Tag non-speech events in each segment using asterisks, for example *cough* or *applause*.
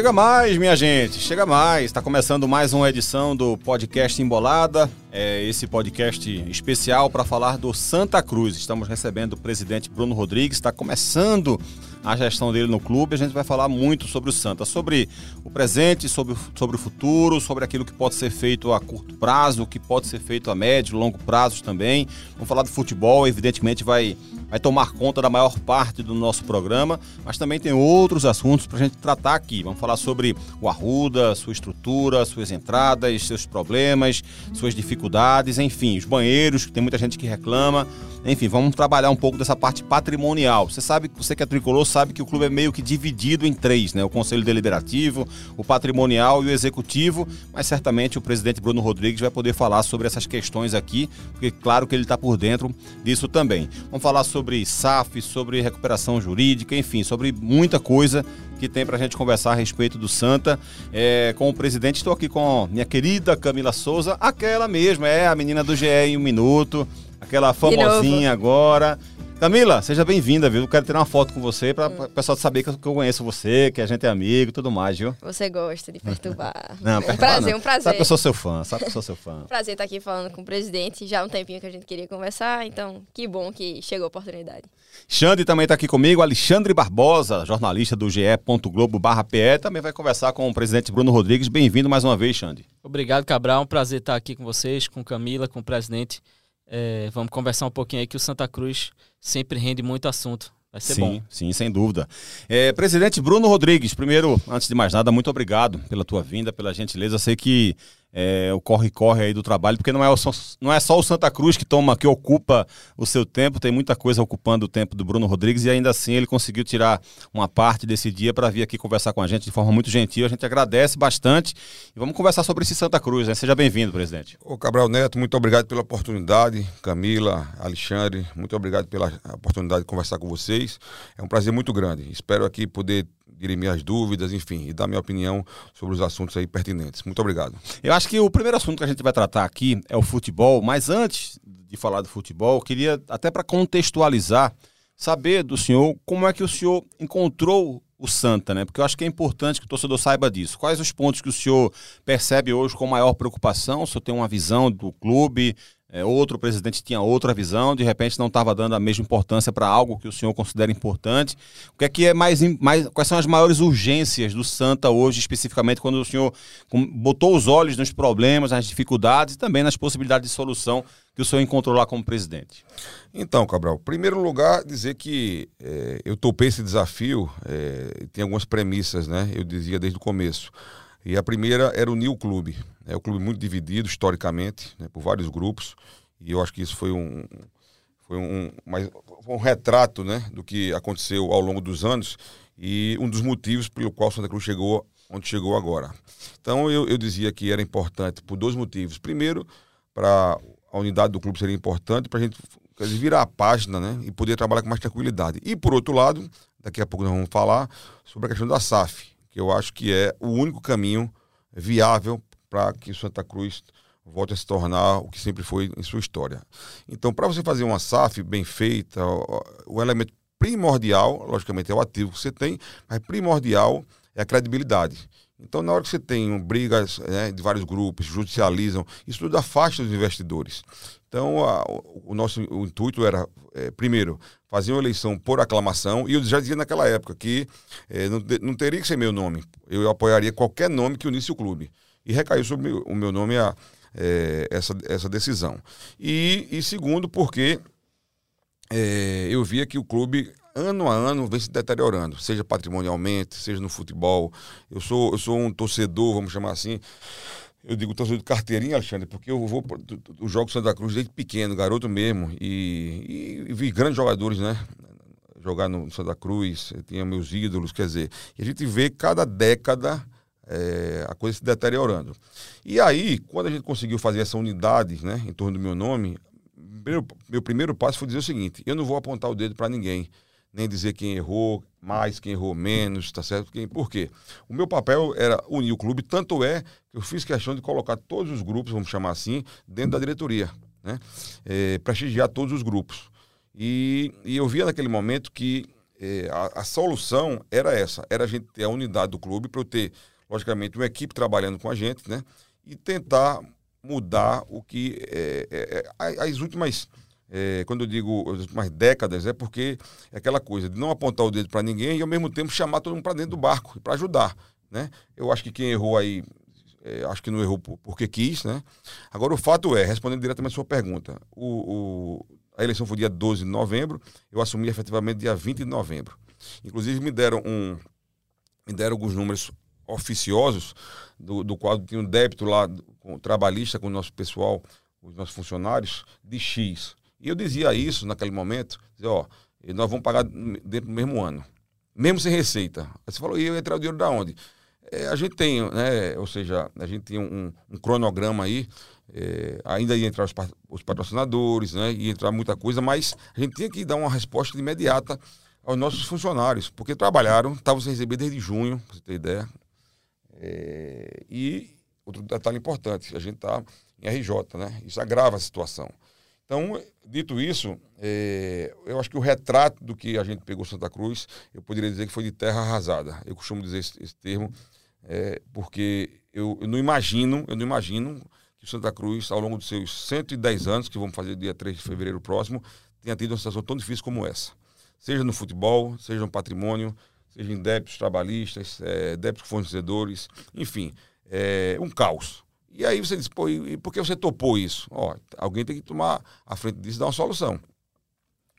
Chega mais, minha gente, chega mais. Está começando mais uma edição do podcast Embolada. É esse podcast especial para falar do Santa Cruz. Estamos recebendo o presidente Bruno Rodrigues. Está começando a gestão dele no clube. A gente vai falar muito sobre o Santa, sobre o presente, sobre, sobre o futuro, sobre aquilo que pode ser feito a curto prazo, o que pode ser feito a médio, longo prazo também. Vamos falar do futebol, evidentemente vai, vai tomar conta da maior parte do nosso programa, mas também tem outros assuntos para a gente tratar aqui. Vamos falar sobre o Arruda, sua estrutura, suas entradas, seus problemas, suas dificuldades, enfim, os banheiros, que tem muita gente que reclama. Enfim, vamos trabalhar um pouco dessa parte patrimonial. Você sabe, você que é tricolor, sabe que o clube é meio que dividido em três, né? O Conselho Deliberativo, o Patrimonial e o Executivo, mas certamente o presidente Bruno Rodrigues vai poder falar sobre essas questões aqui, porque claro que ele está por dentro disso também. Vamos falar sobre SAF, sobre recuperação jurídica, enfim, sobre muita coisa que tem para a gente conversar a respeito do Santa. É, com o presidente, estou aqui com minha querida Camila Souza, aquela mesma, é a menina do GE em um minuto, aquela famosinha agora. Camila, seja bem-vinda, viu? Quero tirar uma foto com você para o pessoal saber que eu conheço você, que a gente é amigo e tudo mais, viu? Você gosta de perturbar. *laughs* Não, um prazer, não. um prazer. Sabe que eu sou seu fã, sabe que eu sou seu fã. *laughs* prazer estar aqui falando com o presidente. Já há um tempinho que a gente queria conversar, então que bom que chegou a oportunidade. Xande também está aqui comigo, Alexandre Barbosa, jornalista do ge.globo.pe, também vai conversar com o presidente Bruno Rodrigues. Bem-vindo mais uma vez, Xande. Obrigado, Cabral. Um prazer estar aqui com vocês, com Camila, com o presidente. É, vamos conversar um pouquinho aí que o Santa Cruz sempre rende muito assunto. Vai ser sim, bom. Sim, sem dúvida. É, presidente Bruno Rodrigues, primeiro, antes de mais nada, muito obrigado pela tua vinda, pela gentileza. Sei que é, o corre-corre aí do trabalho, porque não é, só, não é só o Santa Cruz que toma, que ocupa o seu tempo, tem muita coisa ocupando o tempo do Bruno Rodrigues e ainda assim ele conseguiu tirar uma parte desse dia para vir aqui conversar com a gente de forma muito gentil. A gente agradece bastante e vamos conversar sobre esse Santa Cruz. Né? Seja bem-vindo, presidente. Ô Cabral Neto, muito obrigado pela oportunidade. Camila, Alexandre, muito obrigado pela oportunidade de conversar com vocês. É um prazer muito grande. Espero aqui poder dirimir as dúvidas, enfim, e dar minha opinião sobre os assuntos aí pertinentes. Muito obrigado. Eu acho que o primeiro assunto que a gente vai tratar aqui é o futebol, mas antes de falar do futebol, queria, até para contextualizar, saber do senhor como é que o senhor encontrou o Santa, né? Porque eu acho que é importante que o torcedor saiba disso. Quais os pontos que o senhor percebe hoje com maior preocupação? O senhor tem uma visão do clube, é, outro presidente tinha outra visão, de repente não estava dando a mesma importância para algo que o senhor considera importante. O que é que é mais, mais. Quais são as maiores urgências do Santa hoje, especificamente, quando o senhor botou os olhos nos problemas, nas dificuldades e também nas possibilidades de solução que o senhor encontrou lá como presidente? Então, Cabral, em primeiro lugar, dizer que é, eu topei esse desafio, é, tem algumas premissas, né? Eu dizia desde o começo. E a primeira era o New Clube. É um clube muito dividido historicamente, né, por vários grupos. E eu acho que isso foi um, foi um, mais, um retrato né, do que aconteceu ao longo dos anos e um dos motivos pelo qual Santa Cruz chegou onde chegou agora. Então eu, eu dizia que era importante por dois motivos. Primeiro, para a unidade do clube seria importante para a gente dizer, virar a página né, e poder trabalhar com mais tranquilidade. E por outro lado, daqui a pouco nós vamos falar sobre a questão da SAF, que eu acho que é o único caminho viável para que Santa Cruz volte a se tornar o que sempre foi em sua história. Então, para você fazer uma SAF bem feita, o elemento primordial, logicamente, é o ativo que você tem, mas primordial é a credibilidade. Então, na hora que você tem brigas né, de vários grupos, judicializam, isso tudo afasta os investidores. Então, a, o nosso o intuito era, é, primeiro, fazer uma eleição por aclamação, e eu já dizia naquela época que é, não, não, teria que ser meu nome, eu apoiaria qualquer nome que unisse o clube. E recaiu sobre o meu nome a, é, essa, essa decisão. E, e segundo, porque é, eu via que o clube ano a ano vem se deteriorando, seja patrimonialmente, seja no futebol. Eu sou, eu sou um torcedor, vamos chamar assim. Eu digo torcedor de carteirinha, Alexandre, porque eu vou o jogo Santa Cruz desde pequeno, garoto mesmo, e, e, e vi grandes jogadores, né? Jogar no Santa Cruz, tinha meus ídolos, quer dizer, e a gente vê cada década é, a coisa se deteriorando. E aí, quando a gente conseguiu fazer essa unidade né, em torno do meu nome, meu, meu primeiro passo foi dizer o seguinte: eu não vou apontar o dedo para ninguém nem dizer quem errou mais, quem errou menos, tá certo? Quem, por quê? O meu papel era unir o clube, tanto é que eu fiz questão de colocar todos os grupos, vamos chamar assim, dentro da diretoria, né? É, prestigiar todos os grupos. E, e eu via naquele momento que é, a, a, solução era essa, era a gente ter a unidade do clube para eu ter, logicamente, uma equipe trabalhando com a gente, né? E tentar mudar o que é, é, é as últimas é, quando eu digo últimas décadas, é porque é aquela coisa de não apontar o dedo para ninguém e ao mesmo tempo chamar todo mundo para dentro do barco, para ajudar. Né? Eu acho que quem errou aí, é, acho que não errou porque quis. Né? Agora, o fato é, respondendo diretamente a sua pergunta, o, o, a eleição foi dia 12 de novembro, eu assumi efetivamente dia 20 de novembro. Inclusive, me deram, um, me deram alguns números oficiosos, do, do qual tinha um débito lá com, trabalhista com o nosso pessoal, os nossos funcionários, de X. E eu dizia isso naquele momento, dizia, ó, nós vamos pagar dentro do mesmo ano, mesmo sem receita. Aí você falou, e eu entrar o dinheiro da onde? É, a gente tem, né, ou seja, a gente tem um, um cronograma aí, é, ainda ia entrar os, os, patrocinadores, né, ia entrar muita coisa, mas a gente tinha que dar uma resposta imediata aos nossos funcionários, porque trabalharam, estavam sem receber desde junho, para você ter ideia. É, e outro detalhe importante, a gente está em RJ, né? Isso agrava a situação. Então, dito isso, é, eu acho que o retrato do que a gente pegou Santa Cruz, eu poderia dizer que foi de terra arrasada. Eu costumo dizer esse, esse termo é, porque eu, eu, não imagino, eu não imagino que Santa Cruz, ao longo dos seus 110 anos, que vamos fazer dia 3 de fevereiro próximo, tenha tido uma situação tão difícil como essa. Seja no futebol, seja no patrimônio, seja em débitos trabalhistas, é, débitos fornecedores, enfim, é um caos. E aí você diz, pô, e por que você topou isso? Ó, alguém tem que tomar a frente disso e dar uma solução.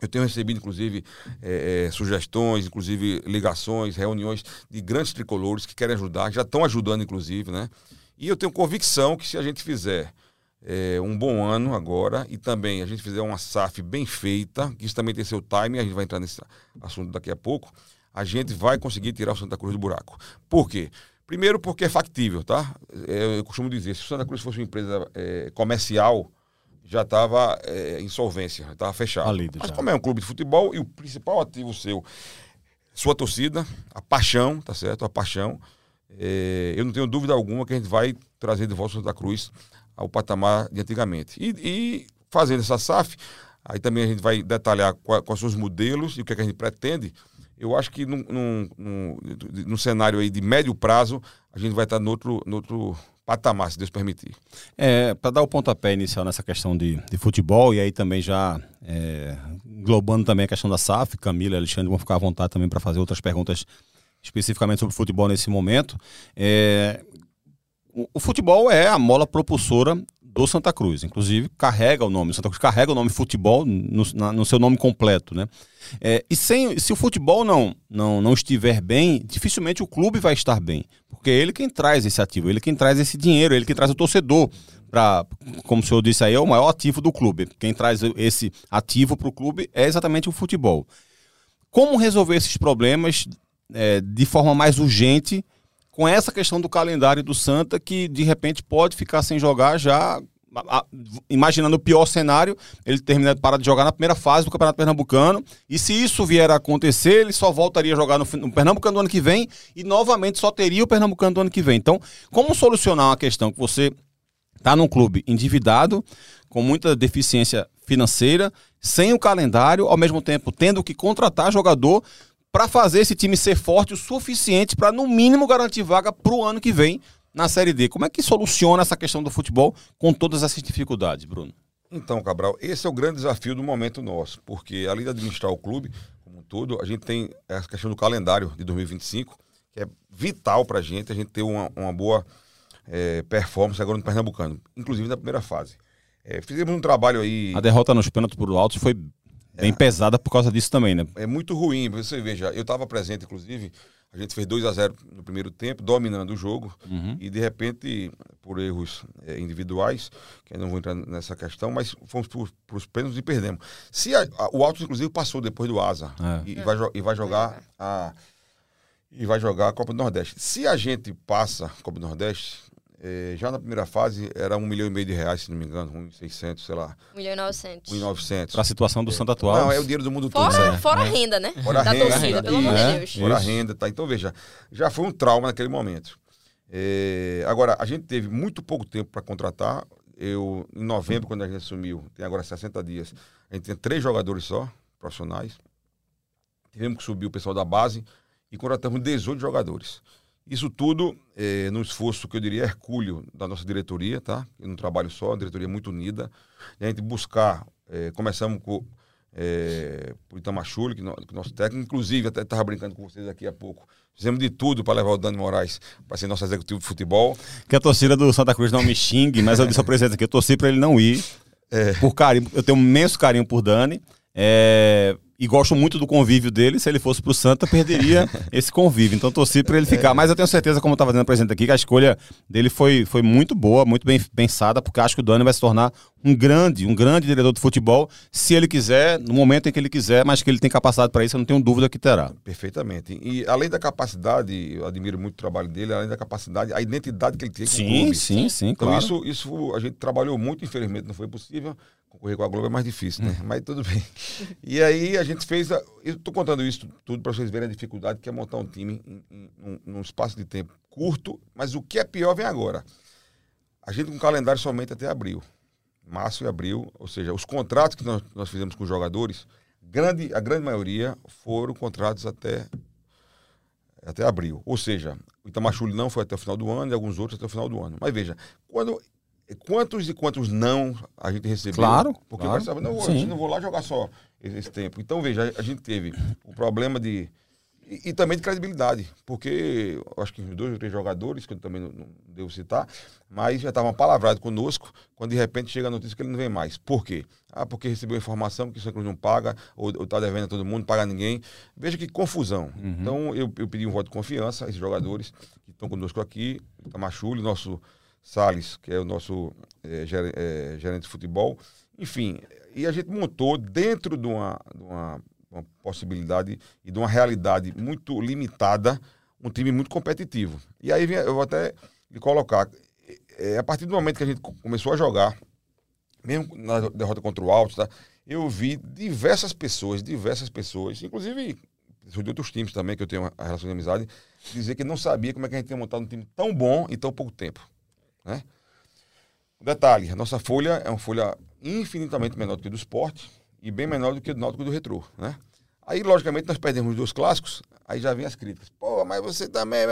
Eu tenho recebido, inclusive, é, é, sugestões, inclusive ligações, reuniões de grandes tricolores que querem ajudar, já estão ajudando, inclusive, né? E eu tenho convicção que se a gente fizer é, um bom ano agora e também a gente fizer uma SAF bem feita, que isso também tem seu timing, a gente vai entrar nesse assunto daqui a pouco, a gente vai conseguir tirar o Santa Cruz do buraco. Por quê? Primeiro porque é factível, tá? É, eu costumo dizer, se o Santa Cruz fosse uma empresa é, comercial, já estava é, insolvência, estava fechado. Mas como é um clube de futebol e o principal ativo seu, sua torcida, a paixão, tá certo? A paixão. É, eu não tenho dúvida alguma que a gente vai trazer de volta o Santa Cruz ao patamar de antigamente. E, e fazendo essa SAF, aí também a gente vai detalhar quais são os modelos e o que, é que a gente pretende eu acho que num, num, num, num, cenário aí de médio prazo, a gente vai estar no outro, no outro patamar, se Deus permitir. É, para dar o pontapé inicial nessa questão de, de futebol, e aí também já é, também a questão da SAF, Camila e Alexandre vão ficar à vontade também para fazer outras perguntas especificamente sobre futebol nesse momento. É, o futebol é a mola propulsora do Santa Cruz. Inclusive, carrega o nome. Santa Cruz carrega o nome futebol no, na, no seu nome completo, né? É, e sem, se o futebol não, não, não estiver bem, dificilmente o clube vai estar bem. Porque é ele quem traz esse ativo, ele quem traz esse dinheiro, ele quem traz o torcedor. Pra, como o senhor disse aí, é o maior ativo do clube. Quem traz esse ativo para o clube é exatamente o futebol. Como resolver esses problemas é, de forma mais urgente com essa questão do calendário do Santa, que de repente pode ficar sem jogar já. imaginando o pior cenário, ele termina de parar de jogar na primeira fase do Campeonato Pernambucano. E se isso vier a acontecer, ele só voltaria a jogar no, no Pernambucano do ano que vem e novamente só teria o Pernambucano do ano que vem. Então, como solucionar uma questão que você está num clube endividado, com muita deficiência financeira, sem o calendário, ao mesmo tempo tendo que contratar jogador para fazer esse time ser forte o suficiente para, no mínimo, garantir vaga para o ano que vem na Série D. Como é que soluciona essa questão do futebol com todas essas dificuldades, Bruno? Então, Cabral, esse é o grande desafio do momento nosso, porque além de administrar o clube como um todo, a gente tem essa questão do calendário de 2025, que é vital para a gente, a gente ter uma, uma boa é, performance agora no Pernambucano, inclusive na primeira fase. É, fizemos um trabalho aí. A derrota nos pênaltis por alto foi bem é. pesada por causa disso também, né? É muito ruim. Você veja, eu estava presente, inclusive, a gente fez 2 a 0 no primeiro tempo, dominando o jogo, uhum. e de repente, por erros é, individuais, que eu não vou entrar nessa questão, mas fomos para os pênaltis e perdemos. Se a, a, o Altos, inclusive, passou depois do Asa é. e, e, vai, e vai jogar a. E vai jogar a Copa do Nordeste. Se a gente passa a Copa do Nordeste, é, já na primeira fase era um milhão e meio de reais, se não me engano, um seiscentos, sei lá. Um milhão e novecentos. Um e novecentos. Para a situação do é. Santo atual. Não, é o dinheiro do mundo fora, todo. Né? Fora a renda, né? Fora a renda. Da torcida, pelo amor de Deus. Fora a renda, tá? Então, veja, já foi um trauma naquele momento. É, agora, a gente teve muito pouco tempo para contratar. Eu, em novembro, quando a gente assumiu, tem agora 60 dias, a gente tem três jogadores só, profissionais. tivemos que subir o pessoal da base e contratamos 18 jogadores. Isso tudo é, no esforço que eu diria hercúleo da nossa diretoria, tá? Um trabalho só, uma diretoria muito unida. E a gente buscar, é, começamos com é, o Itamachule, que, no, que nosso técnico, inclusive, até estava brincando com vocês aqui há pouco. Fizemos de tudo para levar o Dani Moraes para ser nosso executivo de futebol. Que a torcida do Santa Cruz não me xingue, mas eu disse ao presidente aqui, eu torci para ele não ir. É. Por carinho, eu tenho um imenso carinho por Dani. É, e gosto muito do convívio dele. Se ele fosse pro Santa, perderia *laughs* esse convívio. Então torci para ele ficar. É. Mas eu tenho certeza, como eu estava dizendo presente aqui, que a escolha dele foi, foi muito boa, muito bem pensada, porque acho que o Dani vai se tornar um grande, um grande diretor de futebol, se ele quiser, no momento em que ele quiser, mas que ele tem capacidade para isso, eu não tenho dúvida que terá. Perfeitamente. E além da capacidade, eu admiro muito o trabalho dele, além da capacidade, a identidade que ele tem com sim, o clube. Sim, sim, então, claro. isso, isso a gente trabalhou muito, infelizmente não foi possível concorrer com a Globo é mais difícil, né? Hum. Mas tudo bem. E aí a gente fez. A, eu estou contando isso tudo para vocês verem a dificuldade que é montar um time em, num espaço de tempo curto, mas o que é pior vem agora. A gente com um calendário somente até abril. Março e abril, ou seja, os contratos que nós, nós fizemos com os jogadores, grande, a grande maioria foram contratos até, até abril. Ou seja, o Itamachule não foi até o final do ano e alguns outros até o final do ano. Mas veja, quando quantos e quantos não a gente recebeu. Claro. Porque claro. Não, vou, não vou lá jogar só esse tempo. Então, veja, a gente teve o problema de. E, e também de credibilidade, porque acho que os dois ou três jogadores, que eu também não, não devo citar, mas já estavam palavrados conosco, quando de repente chega a notícia que ele não vem mais. Por quê? Ah, porque recebeu informação que o Santa Cruz não paga, ou está devendo a todo mundo, não paga ninguém. Veja que confusão. Uhum. Então, eu, eu pedi um voto de confiança a esses jogadores que estão conosco aqui, Tamachule, nosso Salles, que é o nosso é, gerente de futebol. Enfim, e a gente montou dentro de uma, de uma, uma, possibilidade e de uma realidade muito limitada um time muito competitivo. E aí eu vou até lhe colocar, é, a partir do momento que a gente começou a jogar, mesmo na derrota contra o Alto, tá, eu vi diversas pessoas, diversas pessoas, inclusive de outros times também, que eu tenho uma relação de amizade, dizer que não sabia como é que a gente tinha montado um time tão bom em tão pouco tempo. Né? Detalhe, a nossa folha é uma folha infinitamente menor do que do esporte e bem menor do que do Náutico e do Retrô. Né? Aí, logicamente, nós perdemos os dois clássicos, aí já vem as críticas. Pô, mas você também...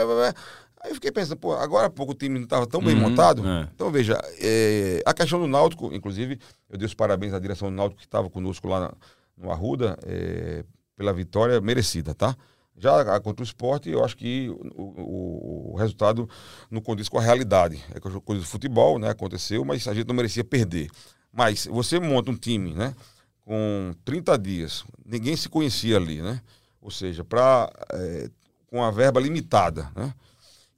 Aí eu fiquei pensando, pô, agora há pouco o time não estava tão bem uhum, montado. É. Então, veja, é, a questão do Náutico, inclusive, eu dei os parabéns à direção do Náutico que estava conosco lá na, no Arruda, é, pela vitória merecida, tá? Já contra o esporte, eu acho que o, o, o, resultado não condiz com a realidade. É coisa do futebol, né? Aconteceu, mas a gente não merecia perder. Mas você monta um time, né? Com 30 dias, ninguém se conhecia ali, né? Ou seja, pra, é, com a verba limitada, né?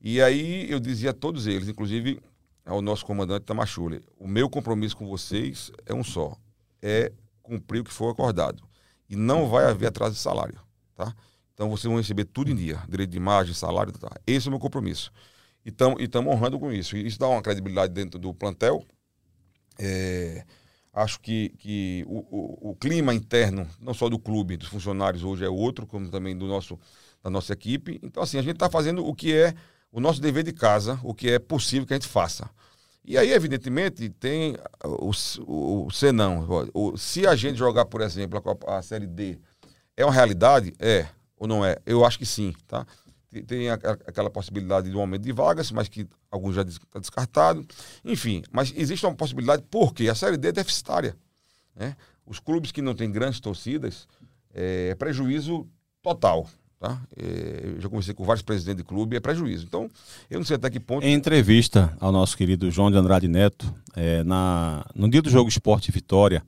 E aí eu dizia a todos eles, inclusive ao nosso comandante Tamachule, o meu compromisso com vocês é um só, é cumprir o que for acordado. E não vai haver atraso de salário, tá? Então vocês vão receber tudo em dia, direito de imagem, salário, tá. esse é o meu compromisso. E estamos honrando com isso. E isso dá uma credibilidade dentro do plantel. É, acho que, que o, o, o, clima interno, não só do clube, dos funcionários hoje é outro, como também do nosso, da nossa equipe. Então, assim, a gente está fazendo o que é o nosso dever de casa, o que é possível que a gente faça. E aí, evidentemente, tem o, o, o senão. O, se a gente jogar, por exemplo, a, a Série D, é uma realidade? É ou não é? Eu acho que sim, tá? Tem aquela possibilidade de um aumento de vagas, mas que alguns já está descartado. Enfim, mas existe uma possibilidade porque a Série D é deficitária. Né? Os clubes que não têm grandes torcidas, é prejuízo total. Tá? É, já conversei com vários presidentes de clube, é prejuízo. Então, eu não sei até que ponto. Em entrevista ao nosso querido João de Andrade Neto, é, na, no dia do jogo Esporte Vitória,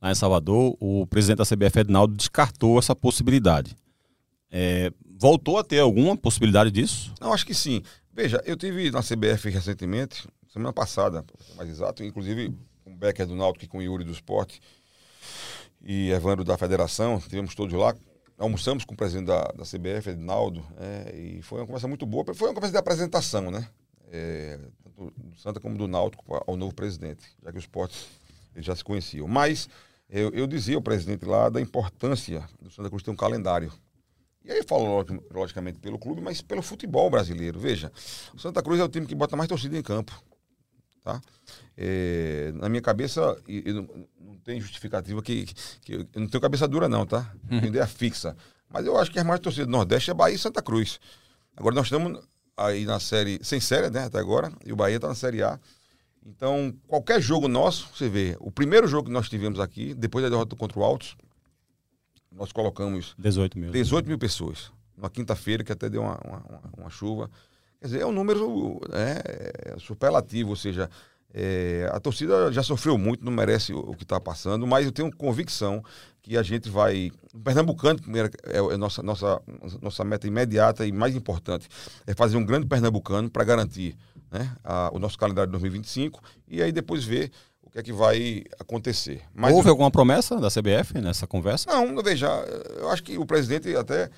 lá em Salvador, o presidente da CBF, Ednaldo, descartou essa possibilidade. É, voltou a ter alguma possibilidade disso? Não, acho que sim. Veja, eu tive na CBF recentemente, semana passada, mais exato, inclusive com o Becker do Náutico e com o Yuri do Esporte e Evandro da Federação, tivemos todos lá, almoçamos com o presidente da, da CBF, Edinaldo, é, e foi uma conversa muito boa, foi uma conversa de apresentação, né? É, tanto do Santa como do Náutico ao novo presidente, já que o esporte eles já se conheciam. Mas eu, eu dizia ao presidente lá da importância do Santa Cruz ter um calendário e aí eu falo, logicamente, pelo clube, mas pelo futebol brasileiro. Veja, o Santa Cruz é o time que bota mais torcida em campo. Tá? É, na minha cabeça, eu não, não tem justificativa que, que, Eu não tenho cabeça dura, não, tá? Uhum. Tenho ideia fixa. Mas eu acho que as mais torcidas do Nordeste é Bahia e Santa Cruz. Agora nós estamos aí na série, sem série, né, até agora, e o Bahia está na série A. Então, qualquer jogo nosso, você vê, o primeiro jogo que nós tivemos aqui, depois da derrota contra o Altos, nós colocamos 18 mil. 18 mil pessoas. Numa quinta-feira, que até deu uma, uma, uma, chuva. Quer dizer, é um número é, superlativo, ou seja, é, a torcida já sofreu muito, não merece o, o que está passando, mas eu tenho convicção que a gente vai. O Pernambucano, primeiro, é, é nossa, nossa, nossa meta imediata e mais importante, é fazer um grande Pernambucano para garantir né, a, o nosso calendário de 2025 e aí depois ver que é que vai acontecer. Mas, Houve alguma promessa da CBF nessa conversa? Não, veja, eu acho que o presidente até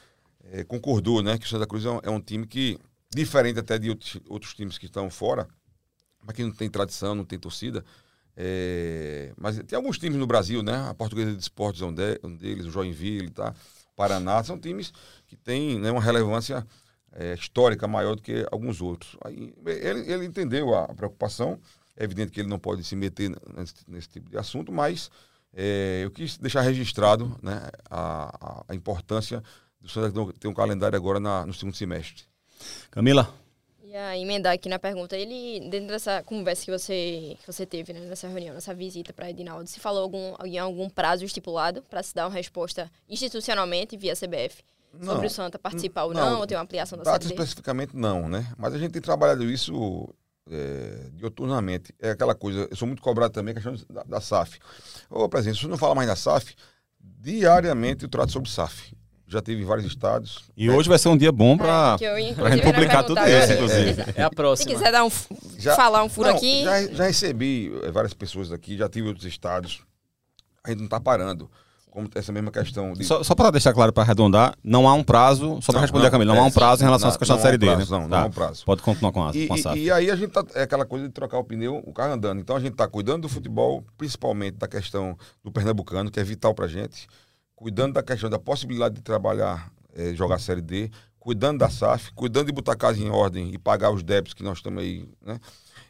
é, concordou né, que o Santa Cruz é um, é um, time que, diferente até de outros, outros times que estão fora, mas que não tem tradição, não tem torcida, é, mas tem alguns times no Brasil, né? A Portuguesa de Esportes é um, de, um deles, o Joinville, tá? Paraná, são times que têm né, uma relevância é, histórica maior do que alguns outros. Aí, ele, ele entendeu a preocupação, é evidente que ele não pode se meter nesse, nesse tipo de assunto, mas é, eu quis deixar registrado né, a, a, importância do Santa ter um calendário agora na, no segundo semestre. Camila? Ia emendar aqui na pergunta. Ele, dentro dessa conversa que você, que você teve, né, nessa reunião, nessa visita para Edinaldo, se falou algum, em algum prazo estipulado para se dar uma resposta institucionalmente via CBF não, sobre o Santa participar ou não, ou ter uma ampliação da Data especificamente não, né? Mas a gente tem trabalhado isso é, dioturnamente. É aquela coisa, eu sou muito cobrado também, questão da, da SAF. Ô, presidente, se você não fala mais da SAF, diariamente eu trato sobre SAF já teve vários estados. E é. hoje vai ser um dia bom para é, publicar tudo isso, inclusive. É, é, a próxima. Se quiser dar um, já, falar um furo não, aqui. Já, já recebi eh, várias pessoas aqui, já tive outros estados. A gente não está parando. Como essa mesma questão. De... Só, só para deixar claro, para arredondar, não há um prazo, só para responder não, a Camila, não há um prazo em relação à questão da Série D, né? Não, não tá. há um prazo. Pode continuar com a, e, com a E, e aí a gente tá, é aquela coisa de trocar o pneu, o carro andando. Então a gente está cuidando do futebol, principalmente da questão do pernambucano, que é vital para gente, cuidando da questão da possibilidade de trabalhar é, jogar a Série D, cuidando da SAF, cuidando de botar a casa em ordem e pagar os débitos que nós estamos aí, né?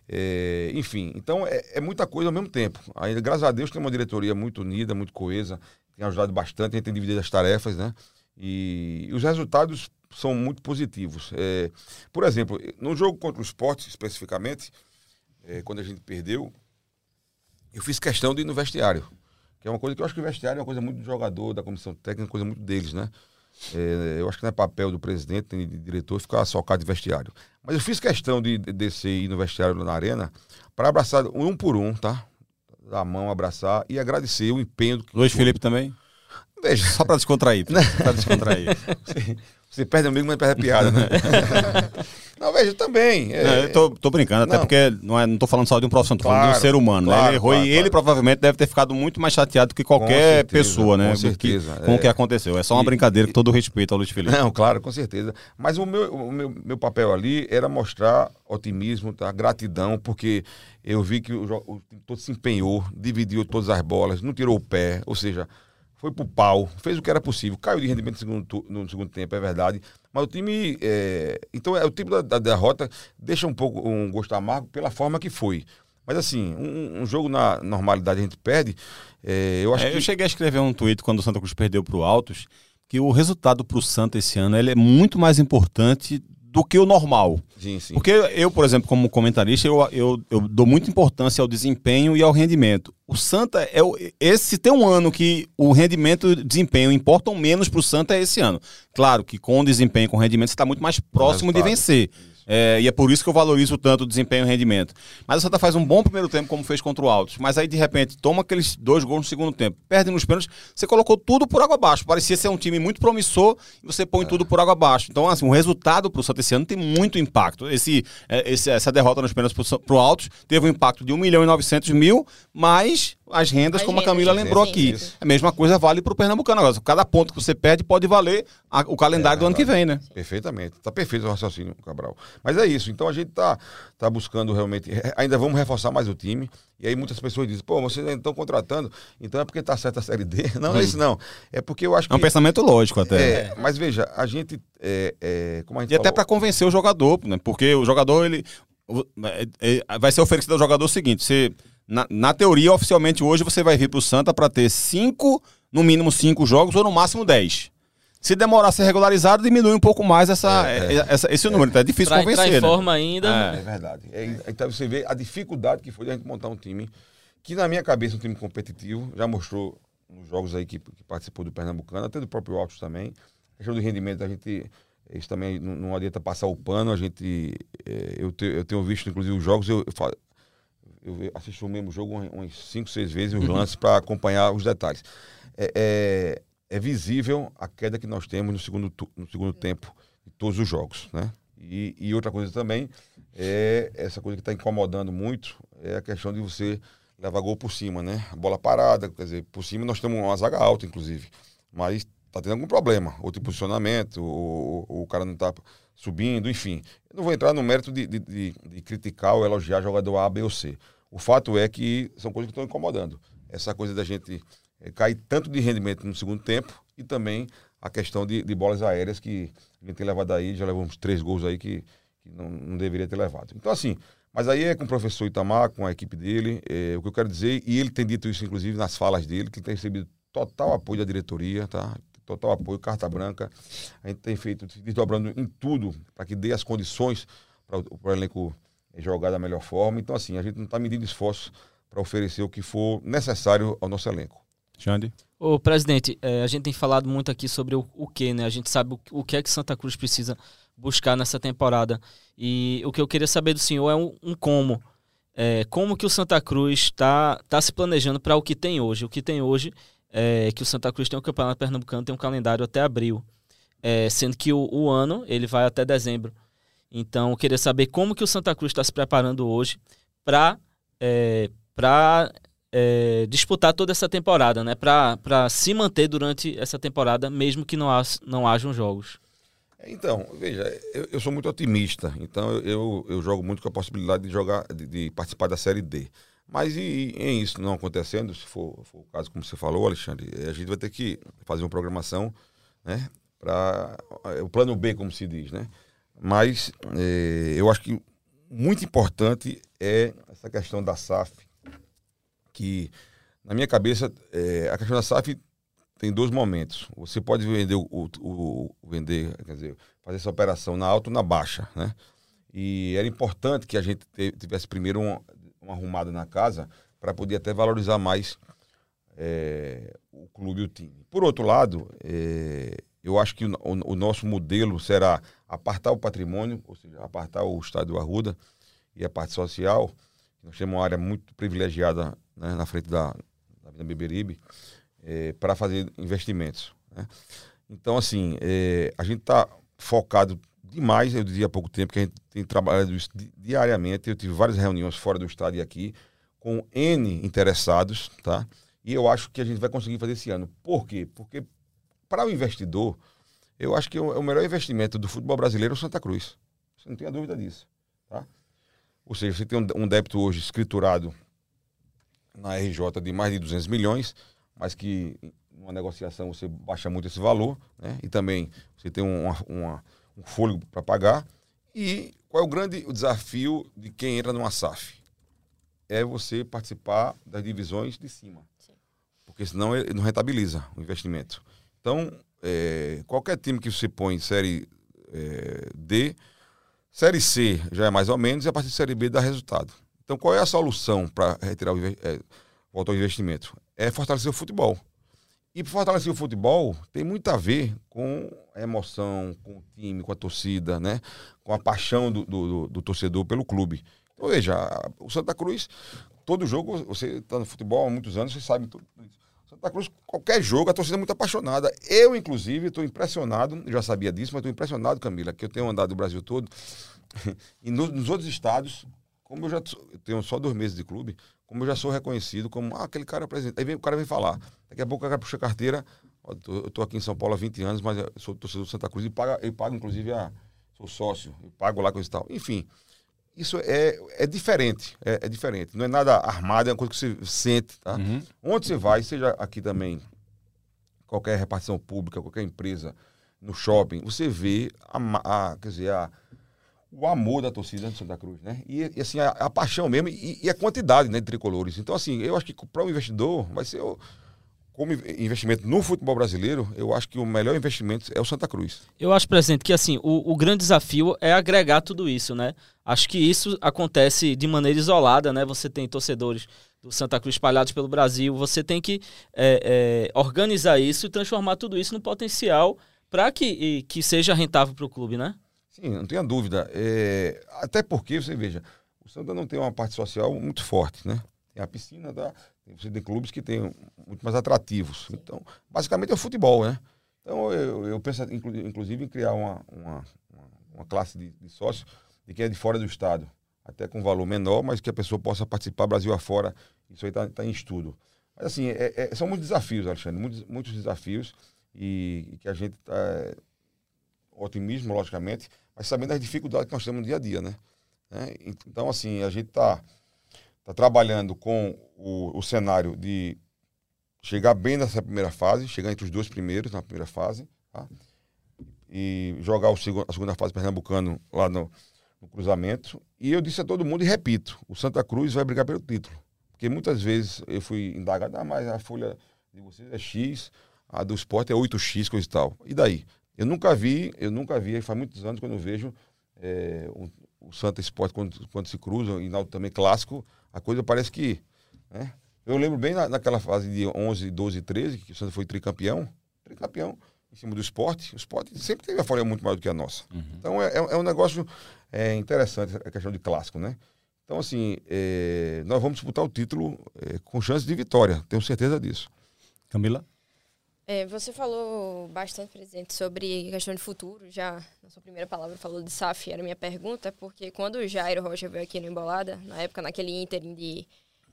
É, enfim, então é, é, muita coisa ao mesmo tempo. Ainda, graças a Deus, tem uma diretoria muito unida, muito coesa, tem ajudado bastante, a gente tem dividido as tarefas, né? E, os resultados são muito positivos. É, por exemplo, no jogo contra o esporte, especificamente, é, quando a gente perdeu, eu fiz questão de ir no vestiário. Que é uma coisa que eu acho que o vestiário é uma coisa muito do jogador, da comissão técnica, uma coisa muito deles, né? É, eu acho que não é papel do presidente e de diretor ficar socado de vestiário. Mas eu fiz questão de descer e ir no vestiário na arena para abraçar um por um, tá? Dar a mão, abraçar e agradecer o empenho. Luiz Felipe também? Veja. Só para descontrair. *laughs* para descontrair. você, você perde amigo, mas perde a piada, né? *laughs* Não, veja, também. É... Não, eu tô, tô brincando, não. até porque não, é, não tô falando só de um profissional, tô claro, falando de um ser humano. Claro, né? Ele errou claro, e ele provavelmente deve ter ficado muito mais chateado que qualquer certeza, pessoa, né? Com certeza. Que, com o que aconteceu. É só uma e, brincadeira com todo o respeito ao Luiz Felipe. Não, claro, com certeza. Mas o meu, o meu, meu papel ali era mostrar otimismo, tá? gratidão, porque eu vi que o, o todo se empenhou, dividiu todas as bolas, não tirou o pé, ou seja foi pro pau, fez o que era possível, caiu de rendimento no segundo, no segundo tempo, é verdade. Mas o time. É... Então, é, o tipo da, da, derrota deixa um pouco um gosto amargo pela forma que foi. Mas assim, um, um jogo na normalidade a gente perde. É, eu acho é, que... Eu cheguei a escrever um tweet quando o Santa Cruz perdeu pro Altos, que o resultado pro Santa esse ano ele é muito mais importante do que o normal. Sim, sim. Porque eu, por exemplo, como comentarista, eu, eu, eu, dou muita importância ao desempenho e ao rendimento. O Santa é o, esse tem um ano que o rendimento e o desempenho importam menos para o Santa é esse ano. Claro que com o desempenho e com o rendimento você está muito mais próximo de vencer. É, e é por isso que eu valorizo tanto o desempenho e o rendimento. Mas o Santa faz um bom primeiro tempo, como fez contra o Altos. Mas aí, de repente, toma aqueles dois gols no segundo tempo. Perde nos pênaltis, você colocou tudo por água abaixo. Parecia ser um time muito promissor e você põe é. tudo por água abaixo. Então, assim, o resultado para o Santa esse ano tem muito impacto. Esse, é, esse essa derrota nos pênaltis para o Altos teve um impacto de 1 milhão e 900 mil, mas as rendas, as como rendas, a Camila lembrou sim, aqui. Sim. A mesma coisa vale para o Pernambucano. Agora, cada ponto que você perde pode valer a, o calendário é, do ano que vem, né? Perfeitamente. Está perfeito o raciocínio, Cabral. Mas é isso. Então a gente está tá buscando realmente. Ainda vamos reforçar mais o time. E aí muitas pessoas dizem, pô, vocês ainda estão contratando, então é porque está certa a Série D. *laughs* Não, não é isso não. É porque eu acho que... É um pensamento lógico até. É, mas veja, a gente... É, é, como a gente e falou... até para convencer o jogador, né? Porque o jogador, ele... É, é, vai ser oferecido ao jogador o seguinte, você na, na teoria, oficialmente hoje, você vai vir para o Santa para ter cinco, no mínimo cinco jogos ou no máximo dez. Se demorar a ser regularizado, diminui um pouco mais essa, É, é, essa- esse número. Então é difícil Pra entrar convencer. em né? forma ainda. É. É verdade. É, então você vê a dificuldade que foi de a gente montar um time que, na minha cabeça, é um time competitivo. Já mostrou nos jogos aí que, que participou do Pernambucano, até do próprio Altos também. A questão do rendimento, a gente. Isso também não, não adianta passar o pano. A gente. é, eu, te- eu tenho visto, inclusive, os jogos. Eu, eu, eu assisto o mesmo jogo umas- umas 5, 6 vezes, os lances, para acompanhar os detalhes. É, é, é visível a queda que nós temos no segundo, no segundo tempo de todos os jogos, né? E, e outra coisa também é essa coisa que está incomodando muito é a questão de você levar gol por cima, né? Bola parada, quer dizer, por cima nós temos uma zaga alta, inclusive, mas tá tendo algum problema, ou posicionamento, ou, ou o cara não tá subindo, enfim. Eu não vou entrar no mérito de, de, de- de criticar ou elogiar jogador A, B ou C. O fato é que são coisas que estão incomodando. Essa coisa da gente eh, cair tanto de rendimento no segundo tempo e também a questão de, de bolas aéreas que a gente tem levado aí, já levamos três gols aí que, que não, não deveria ter levado. Então, assim, mas aí é com o professor Itamar, com a equipe dele, é, o que eu quero dizer, e ele tem dito isso, inclusive, nas falas dele, que tem recebido total apoio da diretoria, tá? Total apoio, carta branca. A gente tem feito, desdobrando em tudo para que dê as condições para o elenco jogar da melhor forma. Então, assim, a gente não está medindo esforços para oferecer o que for necessário ao nosso elenco. Xande? Ô, presidente, é, a gente tem falado muito aqui sobre o, o que, né? A gente sabe o, o que é que Santa Cruz precisa buscar nessa temporada. E o que eu queria saber do senhor é um, um como. É, como que o Santa Cruz está tá se planejando para o que tem hoje? O que tem hoje é que o Santa Cruz tem um campeonato pernambucano, tem um calendário até abril. É, sendo que o, o ano ele vai até dezembro. Então, eu queria saber como que o Santa Cruz está se preparando hoje para é, é, disputar toda essa temporada, né? Para se manter durante essa temporada, mesmo que não, ha- não hajam jogos. Então, veja, eu, eu sou muito otimista, então eu, eu, jogo muito com a possibilidade de jogar, de, de participar da Série D. Mas e, em isso não acontecendo, se for, for o caso como você falou, Alexandre, a gente vai ter que fazer uma programação, né, para o plano B, como se diz, né? Mas eh, eu acho que muito importante é essa questão da SAF, que na minha cabeça eh, a questão da SAF tem dois momentos. Você pode vender o, o- o- vender, quer dizer, fazer essa operação na alta ou na baixa, né? E era importante que a gente te- tivesse primeiro uma, uma arrumada na casa para poder até valorizar mais é, o clube e o time. Por outro lado, é, eu acho que o- o nosso modelo será apartar o patrimônio, ou seja, apartar o estádio do Arruda e a parte social. Nós temos uma área muito privilegiada né, na frente da, da Beberibe para fazer investimentos. né? Então, assim, é, a gente está focado demais, eu dizia há pouco tempo, que a gente tem trabalhado isso di- diariamente. Eu tive várias reuniões fora do estado e aqui, com N interessados, tá? E eu acho que a gente vai conseguir fazer esse ano. Por quê? Porque para o investidor, eu acho que o, o melhor investimento do futebol brasileiro é o Santa Cruz. Você não tem a dúvida disso, tá? Ou seja, você tem um, um débito hoje escriturado na RJ de mais de 200 milhões, mas que numa negociação você baixa muito esse valor, né? E também você tem uma, uma- um fôlego para pagar. E qual é o grande desafio de quem entra numa SAF? É você participar das divisões de cima. Sim. Porque senão ele não rentabiliza o investimento. Então, é, qualquer time que você põe em série é, D, série C já é mais ou menos, e a partir de série B dá resultado. Então, qual é a solução para retirar o, é, voltar ao investimento? É fortalecer o futebol. E fortalecer o futebol, tem muito a ver com a emoção, com o time, com a torcida, né? com a paixão do, do, do- do torcedor pelo clube. Então, veja, o Santa Cruz, todo jogo, você está no futebol há muitos anos, você sabe tudo isso. Santa Cruz, qualquer jogo, a torcida é muito apaixonada. Eu, inclusive, estou impressionado, já sabia disso, mas estou impressionado, Camila, que eu tenho andado o Brasil todo. *laughs* e no- nos outros estados, como eu já eu tenho só dois meses de clube, como eu já sou reconhecido como ah, aquele cara presente. Aí vem, o cara vem falar. Daqui a pouco o cara puxa a carteira. ó, tô- eu estou aqui em São Paulo há 20 anos, mas sou torcedor do Santa Cruz e pago, eu pago inclusive, a, sou sócio, eu pago lá coisa e tal. Enfim, isso é, é diferente, é, é diferente. Não é nada armado, é uma coisa que você sente, tá? Uhum. Onde você vai, seja aqui também, qualquer repartição pública, qualquer empresa, no shopping, você vê a, a- quer dizer, a, o amor da torcida de Santa Cruz, né? E, e, assim, a, a paixão mesmo e, e a quantidade né, de tricolores. Então, assim, eu acho que para o investidor vai ser o- como investimento no futebol brasileiro, eu acho que o melhor investimento é o Santa Cruz. Eu acho, presidente, que assim, o, o, grande desafio é agregar tudo isso, né? Acho que isso acontece de maneira isolada, né? Você tem torcedores do Santa Cruz espalhados pelo Brasil, você tem que é, é, organizar isso e transformar tudo isso no potencial para que, que seja rentável para o clube, né? Sim, não tenha dúvida. É, até porque, você veja, o Santa não tem uma parte social muito forte, né? Tem a piscina, tá? Você tem clubes que têm muito mais atrativos. Então, basicamente é o futebol, né? Então, eu, eu penso, inclusive, em criar uma, uma, uma classe de, de sócios de quem é de fora do estado, até com valor menor, mas que a pessoa possa participar Brasil afora. Isso aí está tá em estudo. Mas, assim, é, é, são muitos desafios, Alexandre, muitos, muitos desafios e, e que a gente está. É, otimismo, logicamente, mas sabendo das dificuldades que nós temos no dia a dia, né? É, então, assim, a gente está está trabalhando com o, o cenário de chegar bem nessa primeira fase, chegar entre os dois primeiros na primeira fase, tá? e jogar o a segunda fase pernambucano lá no, no, cruzamento. E eu disse a todo mundo e repito: o Santa Cruz vai brigar pelo título. Porque muitas vezes eu fui indagado, ah, mas a folha de vocês é X, a do esporte é 8X, coisa e tal. E daí? Eu nunca vi, eu nunca vi, faz muitos anos quando eu vejo é, o, Santa Esporte quando, quando se cruzam, e também clássico, a coisa parece que. Né? Eu lembro bem na, naquela fase de 11, 12, 13, que o Santos foi tricampeão. Tricampeão em cima do esporte. O esporte sempre teve a folha muito maior do que a nossa. Uhum. Então é, é, é, um negócio é, interessante, a questão de clássico, né? Então, assim, é, nós vamos disputar o título é, com chance de vitória, tenho certeza disso. Camila? É, você falou bastante, presidente, sobre questão de futuro. Já na sua primeira palavra falou de SAF, era minha pergunta, porque quando o Jairo Rocha veio aqui no Embolada, na época, naquele ínterim de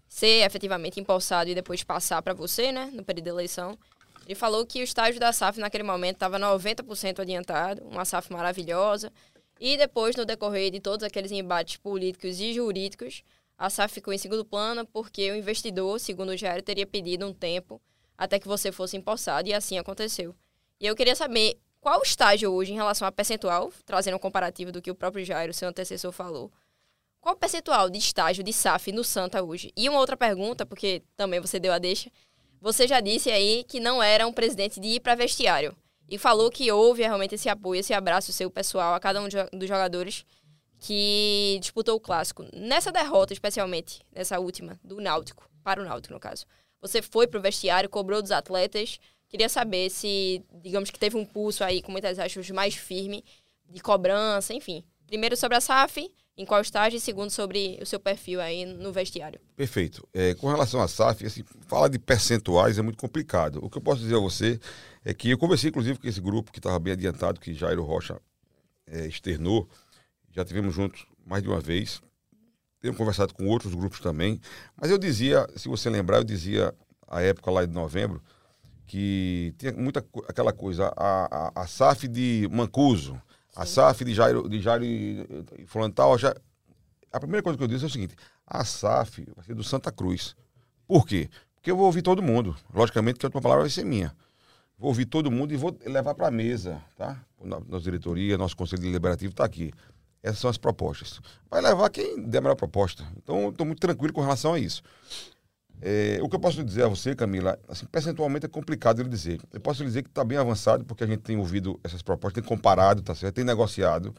ser efetivamente empossado e depois passar para você, né, no período de eleição, ele falou que o estágio da SAF naquele momento estava 90% adiantado, uma SAF maravilhosa, e depois, no decorrer de todos aqueles embates políticos e jurídicos, a SAF ficou em segundo plano porque o investidor, segundo o Jairo, teria pedido um tempo até que você fosse empossado, e assim aconteceu. E eu queria saber qual o estágio hoje em relação a percentual, trazendo um comparativo do que o próprio Jairo, seu antecessor, falou. Qual o percentual de estágio de SAF no Santa hoje? E uma outra pergunta, porque também você deu a deixa. Você já disse aí que não era um presidente de ir para vestiário. E falou que houve realmente esse apoio, esse abraço seu pessoal a cada um dos jogadores que disputou o clássico. Nessa derrota, especialmente, nessa última, do Náutico, para o Náutico, no caso. Você foi para o vestiário, cobrou dos atletas. Queria saber se, digamos que teve um pulso aí, com muitas aspas, mais firme, de cobrança, enfim. Primeiro sobre a SAF, em qual estágio, e segundo sobre o seu perfil aí no vestiário. Perfeito. É, com relação à SAF, assim, falar de percentuais é muito complicado. O que eu posso dizer a você é que eu conversei, inclusive, com esse grupo que estava bem adiantado, que Jairo Rocha é, externou. Já tivemos juntos mais de uma vez tenho conversado com outros grupos também, mas eu dizia, se você lembrar, eu dizia a época lá de novembro que tinha muita aquela coisa, a, a, a SAF de Mancuso, a SAF de Jairo, de Jairo e, Fulantal, já, a primeira coisa que eu disse é o seguinte, a SAF vai ser do Santa Cruz. Por quê? Porque eu vou ouvir todo mundo. Logicamente que a última palavra vai ser minha. Vou ouvir todo mundo e vou levar para a mesa, tá? Nossa diretoria, nosso conselho deliberativo está aqui. Essas são as propostas. Vai levar quem der a melhor proposta. Então, estou muito tranquilo com relação a isso. É, o que eu posso dizer a você, Camila, assim, percentualmente é complicado ele dizer. Eu posso dizer que está bem avançado, porque a gente tem ouvido essas propostas, tem comparado, tá certo? tem negociado.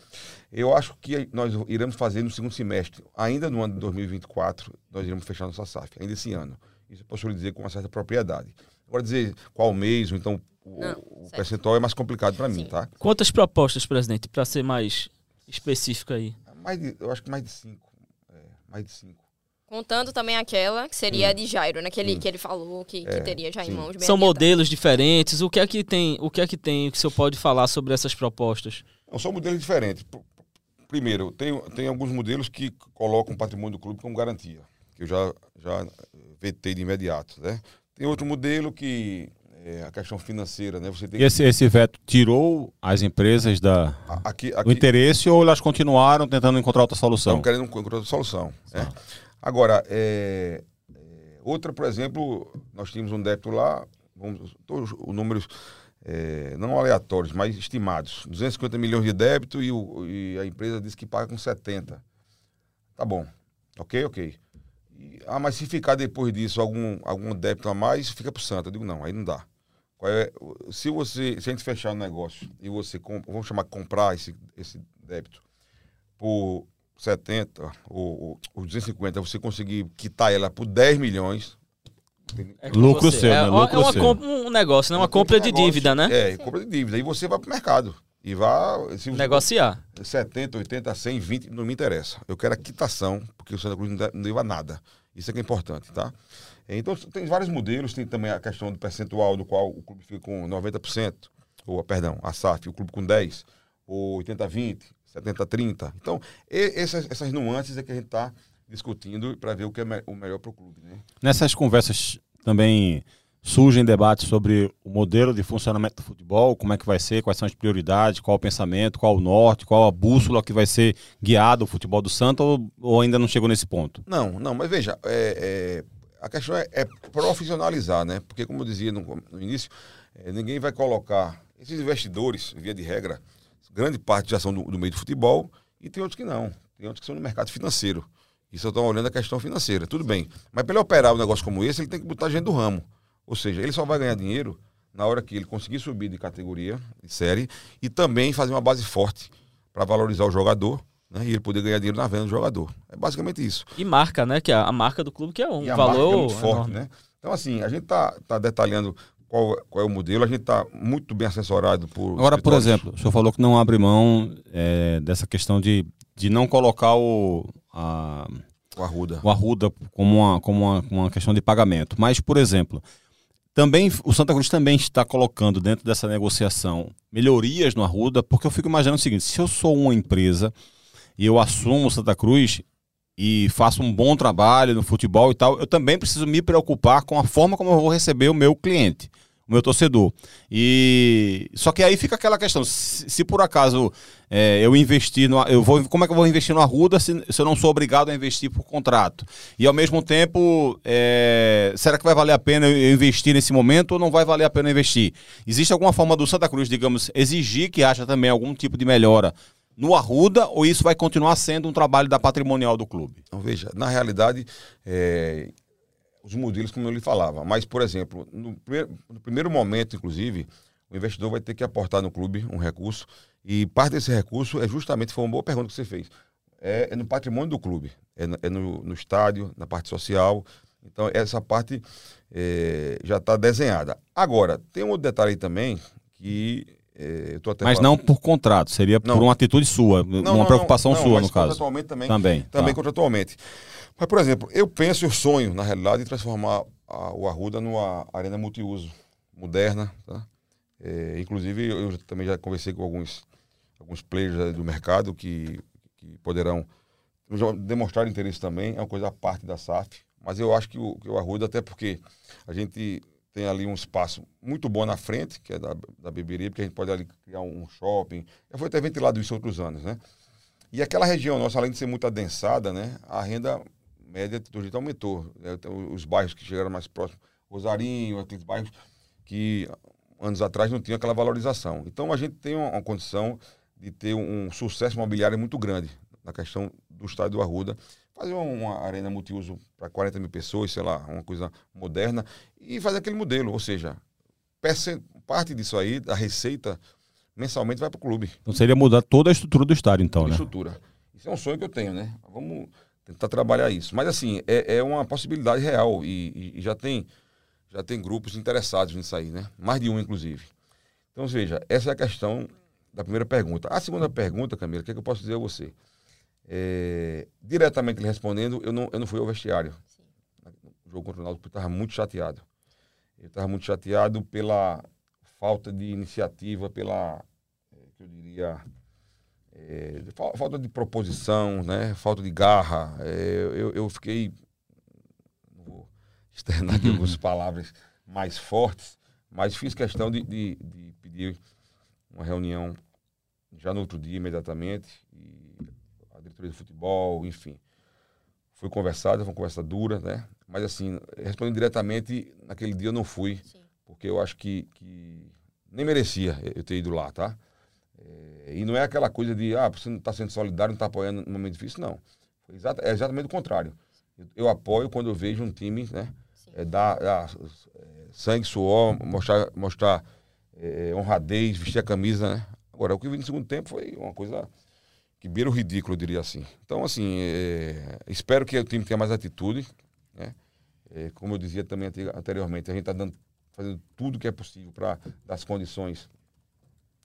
Eu acho que nós iremos fazer no segundo semestre, ainda no ano de 2024, nós iremos fechar nossa SAF, ainda esse ano. Isso eu posso lhe dizer com uma certa propriedade. Agora, dizer qual mês, ou então o, Não, o percentual é mais complicado para mim, tá? Quantas propostas, presidente, para ser mais específico aí? Mais de, eu acho que mais de cinco. É, mais de cinco. Contando também aquela que seria a de Jairo, né? Que ele, que ele falou que, que é, teria já sim. em mãos. São modelos diferentes. O que é que tem? O que é que tem que o senhor pode falar sobre essas propostas? Não, são modelos diferentes. Primeiro, tem, tem alguns modelos que colocam o patrimônio do clube como garantia, que eu já, já vetei de imediato. Né? Tem outro modelo que é, a questão financeira, né? Você tem esse, que... esse veto tirou as empresas da, aqui, aqui... do interesse ou elas continuaram tentando encontrar outra solução? Estão querendo encontrar outra solução. Né? Agora, é, é, outra, por exemplo, nós tínhamos um débito lá, vamos, todos os números é, não aleatórios, mas estimados. 250 milhões de débito e, o, e, a empresa disse que paga com 70. Tá bom. Ok, ok. E, ah, mas se ficar depois disso algum, algum débito a mais, fica pro Santa. Eu digo, não, aí não dá. É, se você, se a gente fechar o um negócio e você, vamos chamar comprar esse, esse débito por 70 ou, ou 250, você conseguir quitar ela por 10 milhões, é lucro seu, é, né? Lucro é uma seu. um negócio, né? Uma compra de negócio, dívida, né? É, compra de dívida. Aí você vai pro mercado. E vai. Se Negociar. 70, 80, 100, 20, não me interessa. Eu quero a quitação, porque o Santa Cruz não deva nada. Isso é que é importante, tá? Então, tem vários modelos. Tem também a questão do percentual, do qual o clube fica com 90%, ou, perdão, a SAF, o clube com 10%, ou 80-20%, 70-30%. Então, essas, essas nuances é que a gente está discutindo para ver o que é o melhor para o clube. Né? Nessas conversas também surgem debates sobre o modelo de funcionamento do futebol, como é que vai ser, quais são as prioridades, qual o pensamento, qual o norte, qual a bússola que vai ser guiado o futebol do Santos ou, ou ainda não chegou nesse ponto? Não, não, mas veja, é, é, a questão é, é, profissionalizar, né? Porque como eu dizia no, no início, é, ninguém vai colocar esses investidores, via de regra, grande parte já são do, do meio do futebol e tem outros que não, tem outros que são no mercado financeiro. Isso eu estou olhando a questão financeira, tudo bem. Mas para ele operar um negócio como esse, ele tem que botar gente do ramo. Ou seja, ele só vai ganhar dinheiro na hora que ele conseguir subir de categoria, de série, e também fazer uma base forte para valorizar o jogador né, e ele poder ganhar dinheiro na venda do jogador. É basicamente isso. E marca, né? Que é a marca do clube que é um e a valor marca é muito forte, né? Então, assim, a gente está tá detalhando qual, qual é o modelo, a gente está muito bem assessorado por. Agora, por exemplo, o senhor falou que não abre mão é, dessa questão de, de não colocar o. A, o Arruda. O Arruda como uma, como uma, uma questão de pagamento. Mas, por exemplo, também o Santa Cruz também está colocando dentro dessa negociação melhorias no Arruda, porque eu fico imaginando o seguinte: se eu sou uma empresa e eu assumo o Santa Cruz e faço um bom trabalho no futebol e tal, eu também preciso me preocupar com a forma como eu vou receber o meu cliente o meu torcedor. E só que aí fica aquela questão: se, se por acaso é, eu investir no, eu vou, como é que eu vou investir no Arruda se, se, eu não sou obrigado a investir por contrato? E ao mesmo tempo, é, será que vai valer a pena eu investir nesse momento ou não vai valer a pena investir? Existe alguma forma do Santa Cruz, digamos, exigir que haja também algum tipo de melhora no Arruda ou isso vai continuar sendo um trabalho da patrimonial do clube? Então, veja, na realidade, é, os modelos como eu lhe falava. Mas, por exemplo, no primeiro, no primeiro momento, inclusive, o investidor vai ter que aportar no clube um recurso e parte desse recurso é justamente, foi uma boa pergunta que você fez, é, é no patrimônio do clube, é, no, é no, no, estádio, na parte social. Então, essa parte é, já está desenhada. Agora, tem um outro detalhe também que mas falando... não por contrato, seria não. por uma atitude sua, não, uma não, preocupação sua, no caso. Contratualmente também. Também, também tá. contratualmente. Mas, por exemplo, eu penso, eu sonho, na realidade, em transformar a, o Arruda numa arena multiuso, moderna. Tá? É, inclusive, eu também já conversei com alguns, alguns players do mercado que, que poderão demonstrar interesse também. É uma coisa à parte da SAF. Mas eu acho que o, que o Arruda, até porque a gente tem ali um espaço muito bom na frente, que é da, da beberia, porque a gente pode ali criar um shopping. Já foi até ventilado isso outros anos, né? E aquela região nossa, além de ser muito adensada, né? A renda média do jeito aumentou. Então, os bairros que chegaram mais próximos, Rosarinho, aqueles bairros que anos atrás não tinham aquela valorização. Então a gente tem uma, condição de ter um, sucesso imobiliário muito grande na questão do estádio do Arruda. Fazer uma, arena multiuso para 40 mil pessoas, sei lá, uma coisa moderna, e fazer aquele modelo. Ou seja, parte disso aí, da receita, mensalmente vai para o clube. Então seria mudar toda a estrutura do estádio, então, toda né? estrutura. Isso é um sonho que eu tenho, né? Vamos tentar trabalhar isso. Mas assim, é, é uma possibilidade real e, e, já tem já tem grupos interessados nisso aí, né? Mais de um, inclusive. Então, veja, essa é a questão da primeira pergunta. A segunda pergunta, Camila, o que, é que eu posso dizer a você? É, diretamente lhe respondendo, eu não, eu não fui ao vestiário. Sim. O jogo contra o Náutico, eu estava muito chateado. Eu estava muito chateado pela falta de iniciativa, pela, é, que eu diria, é, falta de proposição, né? falta de garra. É, eu, eu fiquei. Não vou externar aqui *laughs* algumas palavras mais fortes, mas fiz questão de, de, de, pedir uma reunião já no outro dia, imediatamente. Diretoria de futebol, enfim. Foi conversada, foi uma conversa dura, né? Mas assim, respondendo diretamente, naquele dia eu não fui, Sim. porque eu acho que, que nem merecia eu ter ido lá, tá? É, e não é aquela coisa de, ah, você não está sendo solidário, não está apoiando no momento difícil, não. Exato, é exatamente o contrário. Eu, eu apoio quando eu vejo um time, né? É, dar, dar é, sangue, suor, mostrar, mostrar é, honradez, vestir a camisa, né? Agora, o que vi no segundo tempo foi uma coisa que beira o ridículo, eu diria assim. Então, assim, é, espero que o time tenha mais atitude, né? É, como eu dizia também anteriormente, a gente está fazendo tudo que é possível para dar as condições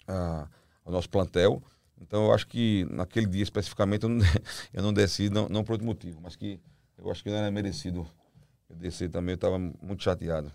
a, ao nosso plantel. Então, eu acho que naquele dia especificamente eu não, *laughs* eu não desci, não, não por outro motivo, mas que eu acho que não era merecido eu descer também, eu estava muito chateado.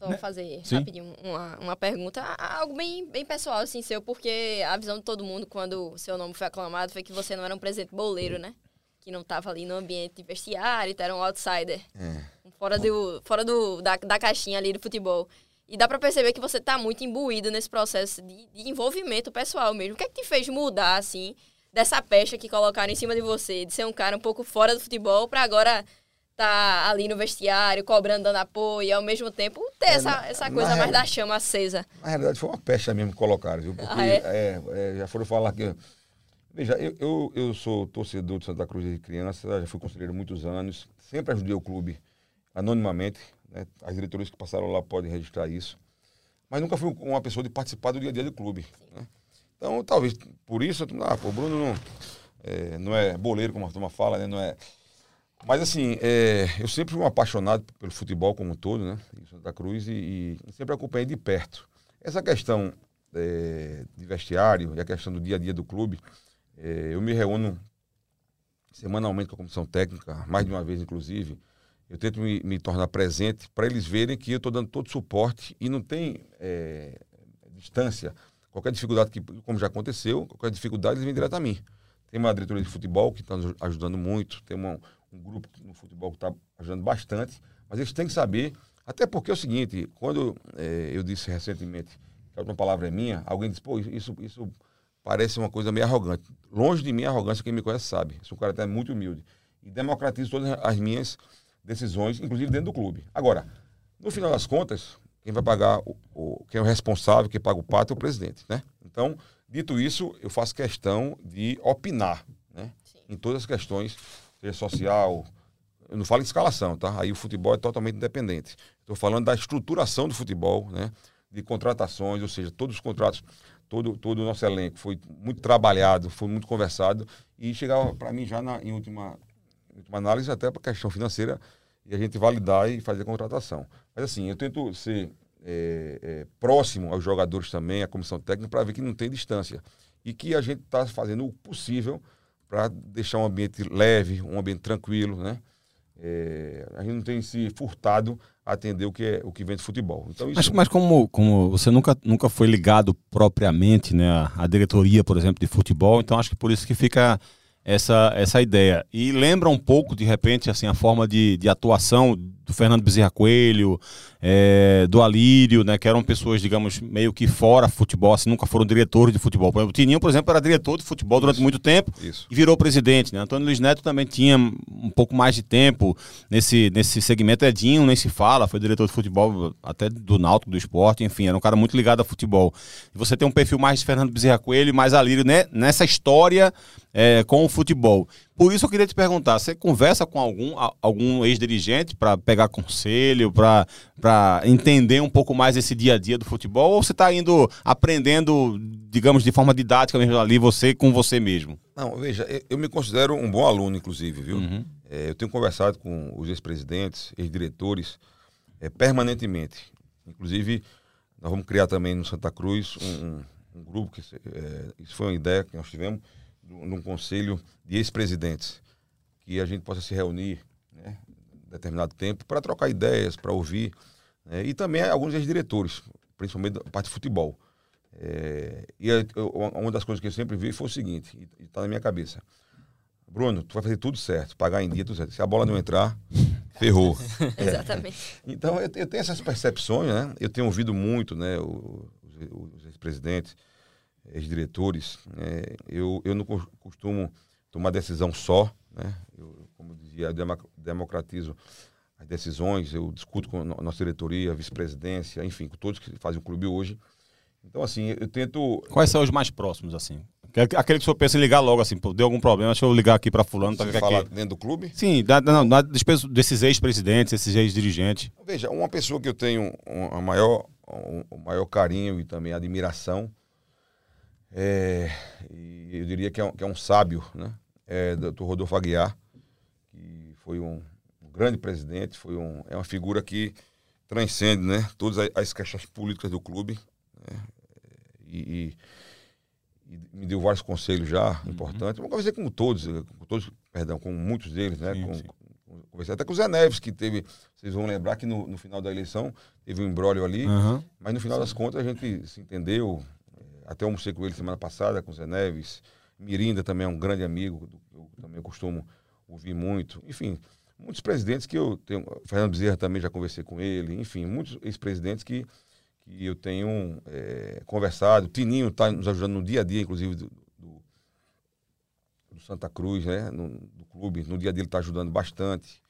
Só né? fazer Sim. rapidinho uma, uma pergunta, algo bem, bem pessoal, assim, seu, porque a visão de todo mundo quando seu nome foi aclamado foi que você não era um presidente boleiro, né? Que não estava ali no ambiente vestiário, era um outsider. É. Fora, do, fora do, da, da caixinha ali do futebol. E dá para perceber que você está muito imbuído nesse processo de, de, envolvimento pessoal mesmo. O que é que te fez mudar, assim, dessa pecha que colocaram em cima de você, de ser um cara um pouco fora do futebol, para agora tá ali no vestiário, cobrando, dando apoio, e ao mesmo tempo ter é, essa, essa coisa mais da chama acesa. Na realidade, foi uma pecha mesmo que colocaram, viu? Porque ah, é? É, é já foram falar que. Veja, eu, eu, eu, sou torcedor de Santa Cruz desde criança, já fui conselheiro muitos anos, sempre ajudei o clube anonimamente, né? as diretorias que passaram lá podem registrar isso, mas nunca fui uma pessoa de participar do dia a dia do clube. Né? Então, talvez por isso, ah, pô, o Bruno não é, não é boleiro, como a turma fala, né? não é mas assim, é, eu sempre fui um apaixonado pelo futebol como um todo, né? Em Santa Cruz e, e sempre acompanhei de perto. Essa questão é, de vestiário e a questão do dia a dia do clube, é, eu me reúno semanalmente com a comissão técnica, mais de uma vez inclusive. Eu tento me, me tornar presente para eles verem que eu estou dando todo o suporte e não tem é, distância. Qualquer dificuldade que, como já aconteceu, qualquer dificuldade eles vêm direto a mim. Tem uma diretoria de futebol que está nos ajudando muito, tem uma, um grupo no futebol que está ajudando bastante, mas eles têm que saber, até porque é o seguinte, quando é, eu disse recentemente que a última palavra é minha, alguém disse, pô, isso, isso parece uma coisa meio arrogante. Longe de mim arrogância, quem me conhece sabe. Sou um cara até muito humilde. E democratizo todas as minhas decisões, inclusive dentro do clube. Agora, no final das contas, quem vai pagar, o, o, quem é o responsável, quem paga o pato é o presidente, né? Então, dito isso, eu faço questão de opinar, né? Em todas as questões seja social. Eu não falo em escalação, tá? Aí o futebol é totalmente independente. Estou falando da estruturação do futebol, né? De contratações, ou seja, todos os contratos, todo, todo o nosso elenco foi muito trabalhado, foi muito conversado e chegava para mim já na, em, última, última análise até para a questão financeira e a gente validar e fazer a contratação. Mas assim, eu tento ser é, é, próximo aos jogadores também, à comissão técnica, para ver que não tem distância e que a gente está fazendo o possível para deixar um ambiente leve, um ambiente tranquilo, né? É, a gente não tem se furtado a atender o que, é, o que vem de futebol. Então, isso... Mas, mas como, como você nunca, nunca foi ligado propriamente né, à, diretoria, por exemplo, de futebol, então acho que por isso que fica essa, essa ideia. E lembra um pouco, de repente, assim, a forma de, de atuação do Fernando Bezerra Coelho, é, do Alírio, né, que eram pessoas, digamos, meio que fora futebol, assim, nunca foram diretores de futebol. O Tininho, por exemplo, era diretor de futebol durante Isso. muito tempo Isso. e virou presidente. Né? Antônio Luiz Neto também tinha um pouco mais de tempo nesse, nesse segmento. Edinho nem se fala, foi diretor de futebol até do Náutico, do esporte, enfim, era um cara muito ligado a futebol. E você tem um perfil mais de Fernando Bezerra Coelho e mais Alírio né, nessa história é, com o futebol. Por isso eu queria te perguntar, você conversa com algum, algum ex-dirigente para pegar conselho, para entender um pouco mais esse dia a dia do futebol, ou você está indo aprendendo, digamos, de forma didática mesmo ali, você com você mesmo? Não, veja, eu me considero um bom aluno, inclusive, viu? Uhum. É, eu tenho conversado com os ex-presidentes, ex-diretores, é, permanentemente. Inclusive, nós vamos criar também no Santa Cruz um, um, grupo, que é, isso foi uma ideia que nós tivemos, num conselho de ex-presidentes, que a gente possa se reunir, né, em determinado tempo, para trocar ideias, para ouvir, né, e também alguns ex-diretores, principalmente da parte de futebol. É, e eu, uma das coisas que eu sempre vi foi o seguinte, e está na minha cabeça. Bruno, tu vai fazer tudo certo, pagar em dia, tudo certo. Se a bola não entrar, *laughs* ferrou. *laughs* Exatamente. Então, eu, eu, tenho essas percepções, né? Eu tenho ouvido muito, né, os, os ex-presidentes, ex-diretores, né, eu, eu não costumo tomar decisão só, né? Eu, como dizia, eu democratizo as decisões, eu discuto com a nossa diretoria, vice-presidência, enfim, com todos que fazem o clube hoje. Então, assim, eu tento. Quais são os mais próximos, assim? Aquele que o senhor pensa em ligar logo, assim, pô, deu algum problema, deixa eu ligar aqui para fulano. Você Tá, fala aqui. dentro do clube? Sim, da, não, da, desses- ex-presidentes, esses ex-dirigentes. Veja, uma pessoa que eu tenho um, a maior, um, o maior carinho e também admiração, é, eu diria que é um, que é um sábio, né? É Dr. Rodolfo Aguiar, que foi um, um grande presidente, foi um, é uma figura que transcende né, todas as- as questões políticas do clube. né? E, e- e me deu vários conselhos já importantes. Eu conversei com todos, com todos, perdão, com muitos deles, né? Sim, com, sim. conversei até com o Zé Neves, que teve. Vocês vão lembrar que no, no final da eleição teve um embrólio ali, Aham. mas no final das contas a gente se entendeu. Até almocei com ele semana passada, com o Zé Neves. Mirinda também é um grande amigo, eu também costumo ouvir muito. Enfim, muitos presidentes que eu tenho. Fernando Bezerra também já conversei com ele. Enfim, muitos ex-presidentes que, que eu tenho eh, conversado. Tininho está nos ajudando no dia a dia, inclusive, do, do- do Santa Cruz, né? No, do clube. No dia a dia ele está ajudando bastante.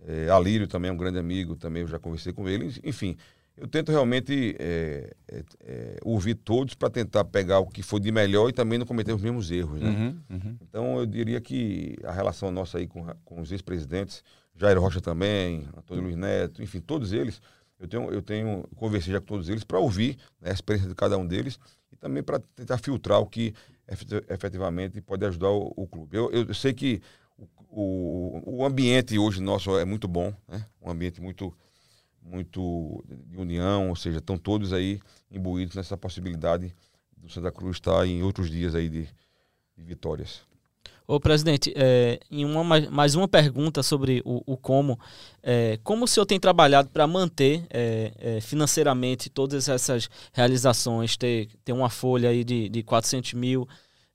É, Alírio também é um grande amigo, também eu já conversei com ele. Enfim, eu tento realmente é, é, ouvir todos para tentar pegar o que foi de melhor e também não cometer os mesmos erros. Né? Uhum, uhum. Então eu diria que a relação nossa aí com, com os ex-presidentes, Jair Rocha também, Antônio Luiz Neto, enfim, todos eles, eu tenho, eu tenho conversei já com todos eles para ouvir né, a experiência de cada um deles e também para tentar filtrar o que efet- efetivamente pode ajudar o, o clube. Eu, eu sei que o, o, o ambiente hoje nosso é muito bom, né? um ambiente muito muito de união, ou seja, estão todos aí imbuídos nessa possibilidade do Santa Cruz estar em outros dias aí de, de vitórias. Ô, presidente, é, em uma, mais- uma pergunta sobre o, o como. É, como o senhor tem trabalhado para manter é, é, financeiramente todas essas realizações, ter, ter uma folha aí de, de 400 mil?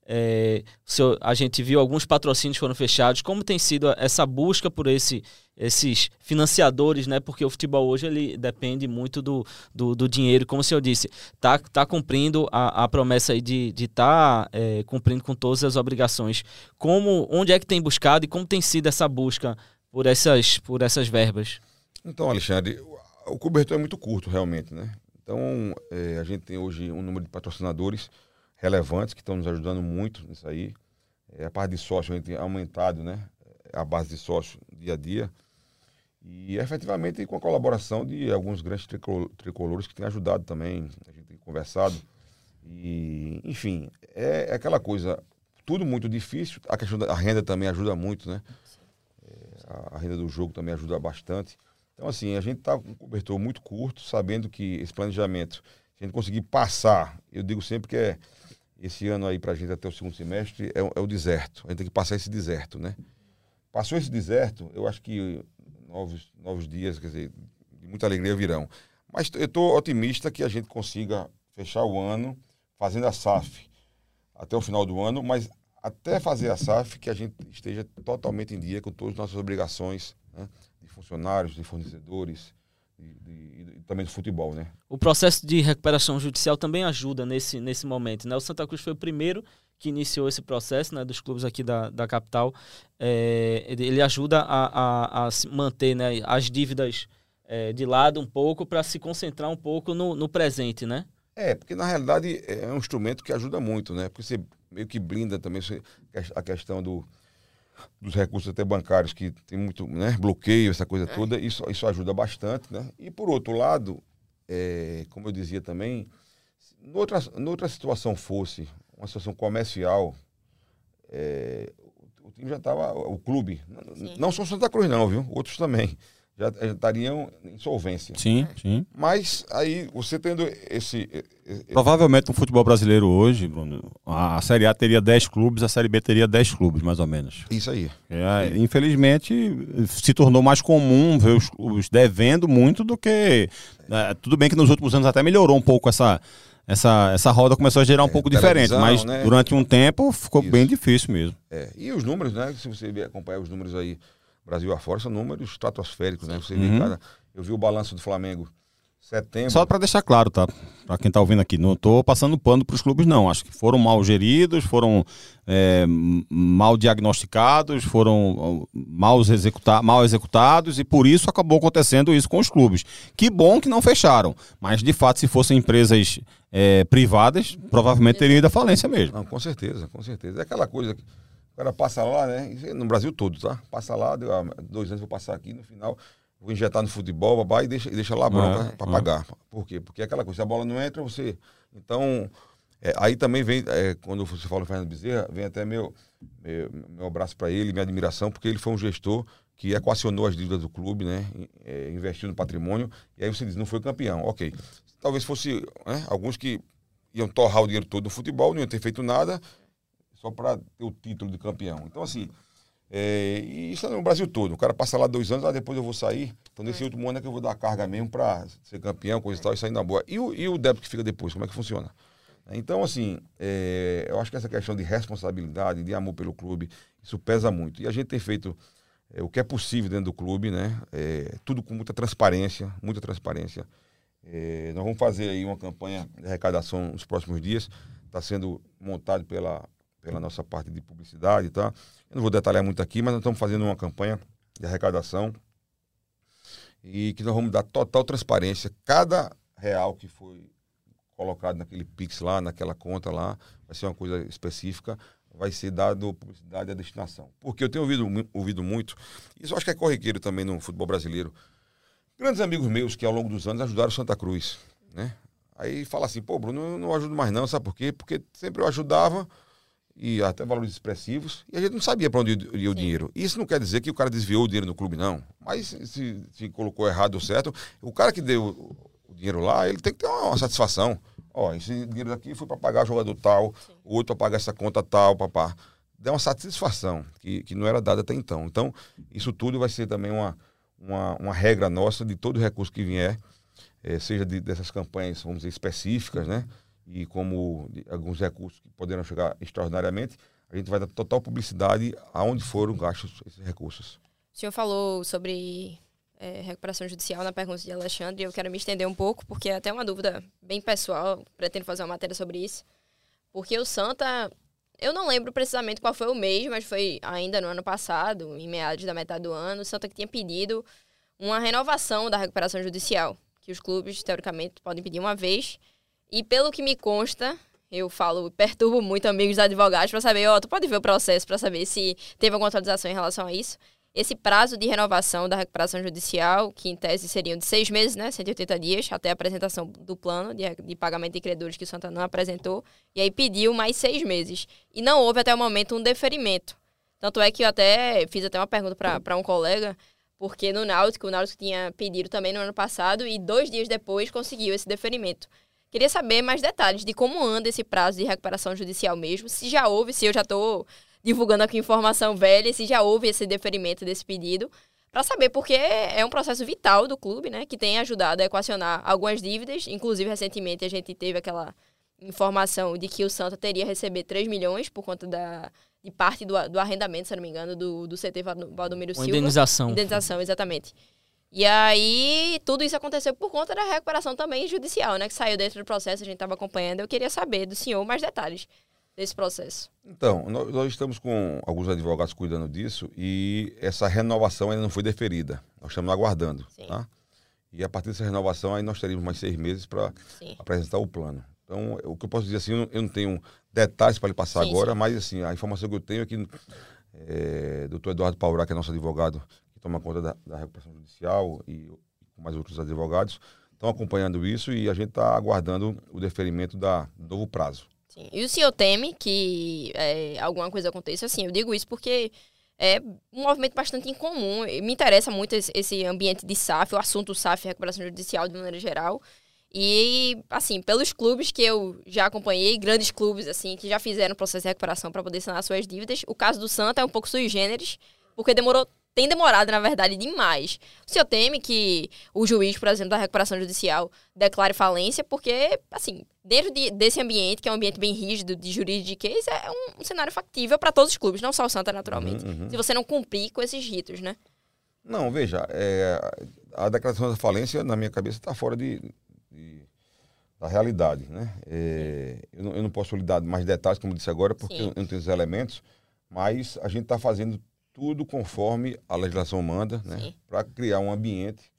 É, senhor- a gente viu alguns patrocínios foram fechados. Como tem sido essa busca por esse, esses financiadores, né? Porque o futebol hoje ele depende muito do, do, do dinheiro. Como o senhor disse, tá, tá cumprindo a, a promessa aí de estar tá, é, cumprindo com todas as obrigações. Como, onde é que tem buscado e como tem sido essa busca por essas, por essas verbas? Então, Alexandre, o- cobertor é muito curto, realmente, né? Então, eh, a gente tem hoje um número de patrocinadores relevantes que estão nos ajudando muito nisso aí. Eh, a parte de sócio, a gente tem aumentado, né? A base de sócio dia a dia. E, efetivamente, com a colaboração de alguns grandes tricol- tricolores que têm ajudado também. A gente tem conversado. E, enfim, é, é aquela coisa, tudo muito difícil. A questão da renda também ajuda muito, né? a, a renda do jogo também ajuda bastante. Então, assim, a gente está com um cobertor muito curto, sabendo que esse planejamento, se a gente conseguir passar, eu digo sempre que é esse ano aí para a gente até o segundo semestre, é, o- é o deserto. A gente tem que passar esse deserto, né? Passou esse deserto, eu acho que novos, novos dias, quer dizer, de muita alegria virão. Mas eu estou otimista que a gente consiga fechar o ano fazendo a SAF até o final do ano, mas até fazer a SAF que a gente esteja totalmente em dia com todas as nossas obrigações né, de funcionários, de fornecedores de- de- e também do futebol, né? O processo de recuperação judicial também ajuda nesse, nesse momento. Né? O Santa Cruz foi o primeiro que iniciou esse processo né, dos clubes aqui da, da capital. É, ele ajuda a, a, a se manter né, as dívidas é, de lado um pouco para se concentrar um pouco no, no presente, né? É, porque na realidade é um instrumento que ajuda muito, né? Porque você meio que blinda também a questão do, dos recursos até bancários, que tem muito né, bloqueio, essa coisa toda, isso, isso ajuda bastante, né? E por outro lado, é, como eu dizia também, noutra, noutra situação fosse uma situação comercial, é, o, o time já estava, o clube, Sim. não só Santa Cruz não, viu? Outros também, já, já estariam em insolvência. Sim, sim. Mas aí, você tendo esse. esse- Provavelmente no futebol brasileiro hoje, Bruno, a a Série A teria 10 clubes, a Série B teria 10 clubes, mais ou menos. Isso aí. É, infelizmente, se tornou mais comum ver os, os devendo muito do que. é, tudo bem que nos últimos anos até melhorou um pouco essa. Essa, essa roda começou a gerar um pouco diferente, mas né? durante um tempo ficou Isso. bem difícil mesmo. É, e os números, né? Se você acompanhar os números aí, Brasil afora, são números estratosféricos, né? Você vê, Uhum. cara, eu vi o balanço do Flamengo setembro. Só para deixar claro, tá? Para quem está ouvindo aqui, não estou passando pano para os clubes, não. Acho que foram mal geridos, foram é, mal diagnosticados, foram mal, executa mal executados e por isso acabou acontecendo isso com os clubes. Que bom que não fecharam, mas de fato, se fossem empresas é, privadas, provavelmente teriam ido à falência mesmo. Não, com certeza, com certeza. É aquela coisa que cara passa lá, né? No Brasil todo, tá? Passa lá, deu, ah, dois anos vou passar aqui, no final vou injetar no futebol, babá, e deixa, e deixa lá a bronca é, para é. pagar. Por quê? Porque é aquela coisa, se a bola não entra, você. Então, é, aí também vem, é, quando você fala Fernando Bezerra, vem até meu, meu, meu abraço para ele, minha admiração, porque ele foi um gestor que equacionou as dívidas do clube, né? É, investiu no patrimônio, e aí você diz, não foi campeão. Ok. Talvez fosse né, alguns que iam torrar o dinheiro todo no futebol, não iam ter feito nada, só para ter o título de campeão. Então, assim, é, e isso é no Brasil todo. O cara passa lá dois anos, ah, depois eu vou sair. Então, nesse é. último ano é que eu vou dar carga mesmo para ser campeão, coisa e tal, e sair na boa. E o, e o débito que fica depois, como é que funciona? Então, assim, é, eu acho que essa questão de responsabilidade, de amor pelo clube, isso pesa muito. E a gente tem feito é, o que é possível dentro do clube, né? É, tudo com muita transparência, muita transparência. É, nós vamos fazer aí uma campanha de arrecadação nos próximos dias. Está sendo montado pela, pela nossa parte de publicidade, tá? Eu não vou detalhar muito aqui, mas nós estamos fazendo uma campanha de arrecadação e que nós vamos dar total transparência. Cada real que foi colocado naquele Pix lá, naquela conta lá, vai ser uma coisa específica, vai ser dado publicidade à destinação. Porque eu tenho ouvido, ouvido muito, isso acho que é corriqueiro também no futebol brasileiro. Grandes amigos meus que ao longo dos anos ajudaram Santa Cruz, né? Aí fala assim, pô, Bruno, eu não ajudo mais não, sabe por quê? Porque sempre eu ajudava, e até valores expressivos, e a gente não sabia para onde ia o dinheiro. Isso não quer dizer que o cara desviou o dinheiro no clube, não. Mas se, se colocou errado ou certo, o cara que deu o dinheiro lá, ele tem que ter uma, uma satisfação. Ó, esse dinheiro daqui foi para pagar jogador tal, Sim. outro para pagar essa conta tal, papá. Deu uma satisfação que, que não era dada até então. Então, isso tudo vai ser também uma, uma, uma regra nossa de todo recurso que vier, é, seja de, dessas campanhas, vamos dizer, específicas, né? E como alguns recursos que poderão chegar extraordinariamente, a gente vai dar total publicidade aonde foram gastos esses recursos. O senhor falou sobre é, recuperação judicial na pergunta de Alexandre, eu quero me estender um pouco, porque é até uma dúvida bem pessoal, pretendo fazer uma matéria sobre isso. Porque o Santa, eu não lembro precisamente qual foi o mês, mas foi ainda no ano passado, em meados da metade do ano, o Santa que tinha pedido uma renovação da recuperação judicial, que os clubes, teoricamente, podem pedir uma vez, e pelo que me consta, eu falo, perturbo muito amigos advogados para saber, ó, tu pode ver o processo para saber se teve alguma atualização em relação a isso. Esse prazo de renovação da recuperação judicial, que em tese seriam de seis meses, né, 180 dias, até a apresentação do plano de, de pagamento de credores que o Santa não apresentou, e aí pediu mais seis meses. E não houve até o momento um deferimento. Tanto é que eu até fiz até uma pergunta para um colega, porque no Náutico, o Náutico tinha pedido também no ano passado, e dois dias depois conseguiu esse deferimento. Queria saber mais detalhes de como anda esse prazo de recuperação judicial mesmo, se já houve, se eu já estou divulgando aqui informação velha, se já houve esse deferimento desse pedido, para saber, porque é um processo vital do clube, né, que tem ajudado a equacionar algumas dívidas, inclusive recentemente a gente teve aquela informação de que o Santa teria receber 3 milhões por conta da, de parte do, do arrendamento, se não me engano, do, do CT Valdomiro Silva. Indenização. Indenização, exatamente. E aí, tudo isso aconteceu por conta da recuperação também judicial, né? Que saiu dentro do processo, a gente estava acompanhando. Eu queria saber do senhor mais detalhes desse processo. Então, nós, nós, estamos com alguns advogados cuidando disso e essa renovação ainda não foi deferida. Nós estamos aguardando, Sim. tá? E a partir dessa renovação, aí nós teríamos mais seis meses para apresentar o plano. Então, o que eu posso dizer assim, eu não, eu não tenho detalhes para lhe passar sim, agora, sim. mas assim, a informação que eu tenho é que é, doutor Eduardo Paurá, que é nosso advogado, que toma conta da, da recuperação judicial e com mais outros advogados, estão acompanhando isso e a gente está aguardando o deferimento da, do novo prazo. Sim. E o senhor teme que é, alguma coisa aconteça? Assim, eu digo isso porque é um movimento bastante incomum. Me interessa muito esse ambiente de SAF, o assunto SAF, recuperação judicial de maneira geral. E, assim, pelos clubes que eu já acompanhei, grandes clubes, assim, que já fizeram processo de recuperação para poder sanar suas dívidas, o caso do Santa é um pouco sui generis, porque demorou tem demorado, na verdade, demais. O senhor teme que o juiz, por exemplo, da recuperação judicial declare falência, porque, assim, dentro de, desse ambiente, que é um ambiente bem rígido de juridiquês, é um, um cenário factível para todos os clubes, não só o Santa, naturalmente. Uhum, uhum. Se você não cumprir com esses ritos, né? Não, veja, é, a declaração da falência, na minha cabeça, está fora de, de, da realidade. Né? É, eu, não, eu, não, posso lhe dar mais detalhes, como disse agora, porque eu, eu não tenho os elementos, mas a gente está fazendo tudo conforme a legislação manda, né? para criar um ambiente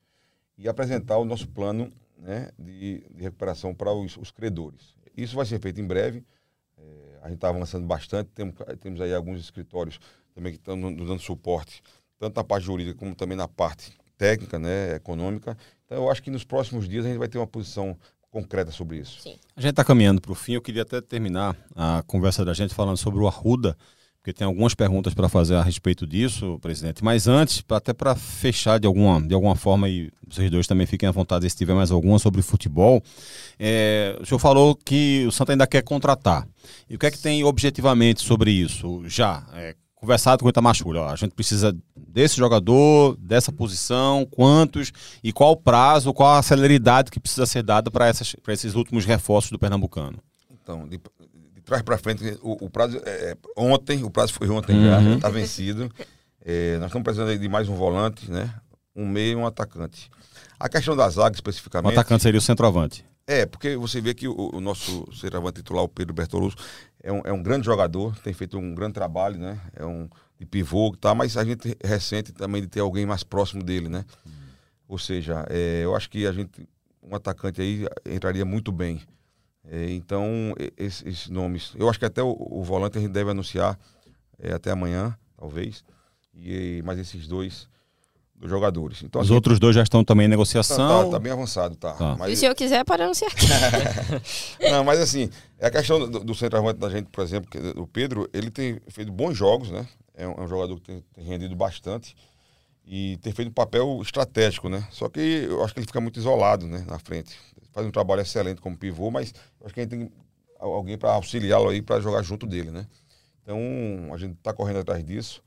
e apresentar o nosso plano né, de, de recuperação para os, os, credores. Isso vai ser feito em breve. É, a gente está avançando bastante, temos, temos aí alguns escritórios também que estão nos dando suporte, tanto na parte jurídica como também na parte técnica, né, econômica. Então, eu acho que nos próximos dias a gente vai ter uma posição concreta sobre isso. Sim. A gente está caminhando para o fim. Eu queria até terminar a conversa da gente falando sobre o Arruda, porque tem algumas perguntas para fazer a respeito disso, presidente. Mas antes, até para fechar de alguma, de alguma forma, e vocês dois também fiquem à vontade se tiver mais alguma sobre futebol, é, o senhor falou que o Santa ainda quer contratar. E o que é que tem objetivamente sobre isso? Já, é, conversado com o Itamachulha, a gente precisa desse jogador, dessa posição, quantos e qual o prazo, qual a celeridade que precisa ser dada para esses últimos reforços do Pernambucano? Então, de, trás para frente, o, o prazo é, é, ontem, o prazo foi ontem uhum. já, está vencido. É, nós estamos precisando de mais um volante, né? Um meio e um atacante. A questão da zaga especificamente. O atacante seria o centroavante. É, porque você vê que o, o nosso centroavante titular, o Pedro Bertolucci, é um, é um grande jogador, tem feito um grande trabalho, né? É um de pivô, tá? Mas a gente ressente também de ter alguém mais próximo dele, né? Uhum. Ou seja, é, eu acho que a gente, um atacante aí entraria muito bem. É, então, esses, esses, nomes, eu acho que até o, o, volante a gente deve anunciar é, até amanhã, talvez. E, mas esses dois dos jogadores. Então, Os assim, outros dois já estão também em negociação. Tá, tá, tá bem avançado, tá. tá. Mas... E se eu quiser, para anunciar aqui. *laughs* Não, mas assim, é a questão do, do centroavante da gente, por exemplo, o Pedro, ele tem feito bons jogos, né? É um, é um jogador que tem, tem, rendido bastante e tem feito um papel estratégico, né? Só que eu acho que ele fica muito isolado, né, na frente. Faz um trabalho excelente como pivô, mas acho que a gente tem alguém para auxiliá-lo aí para jogar junto dele, né? Então, a gente está correndo atrás disso.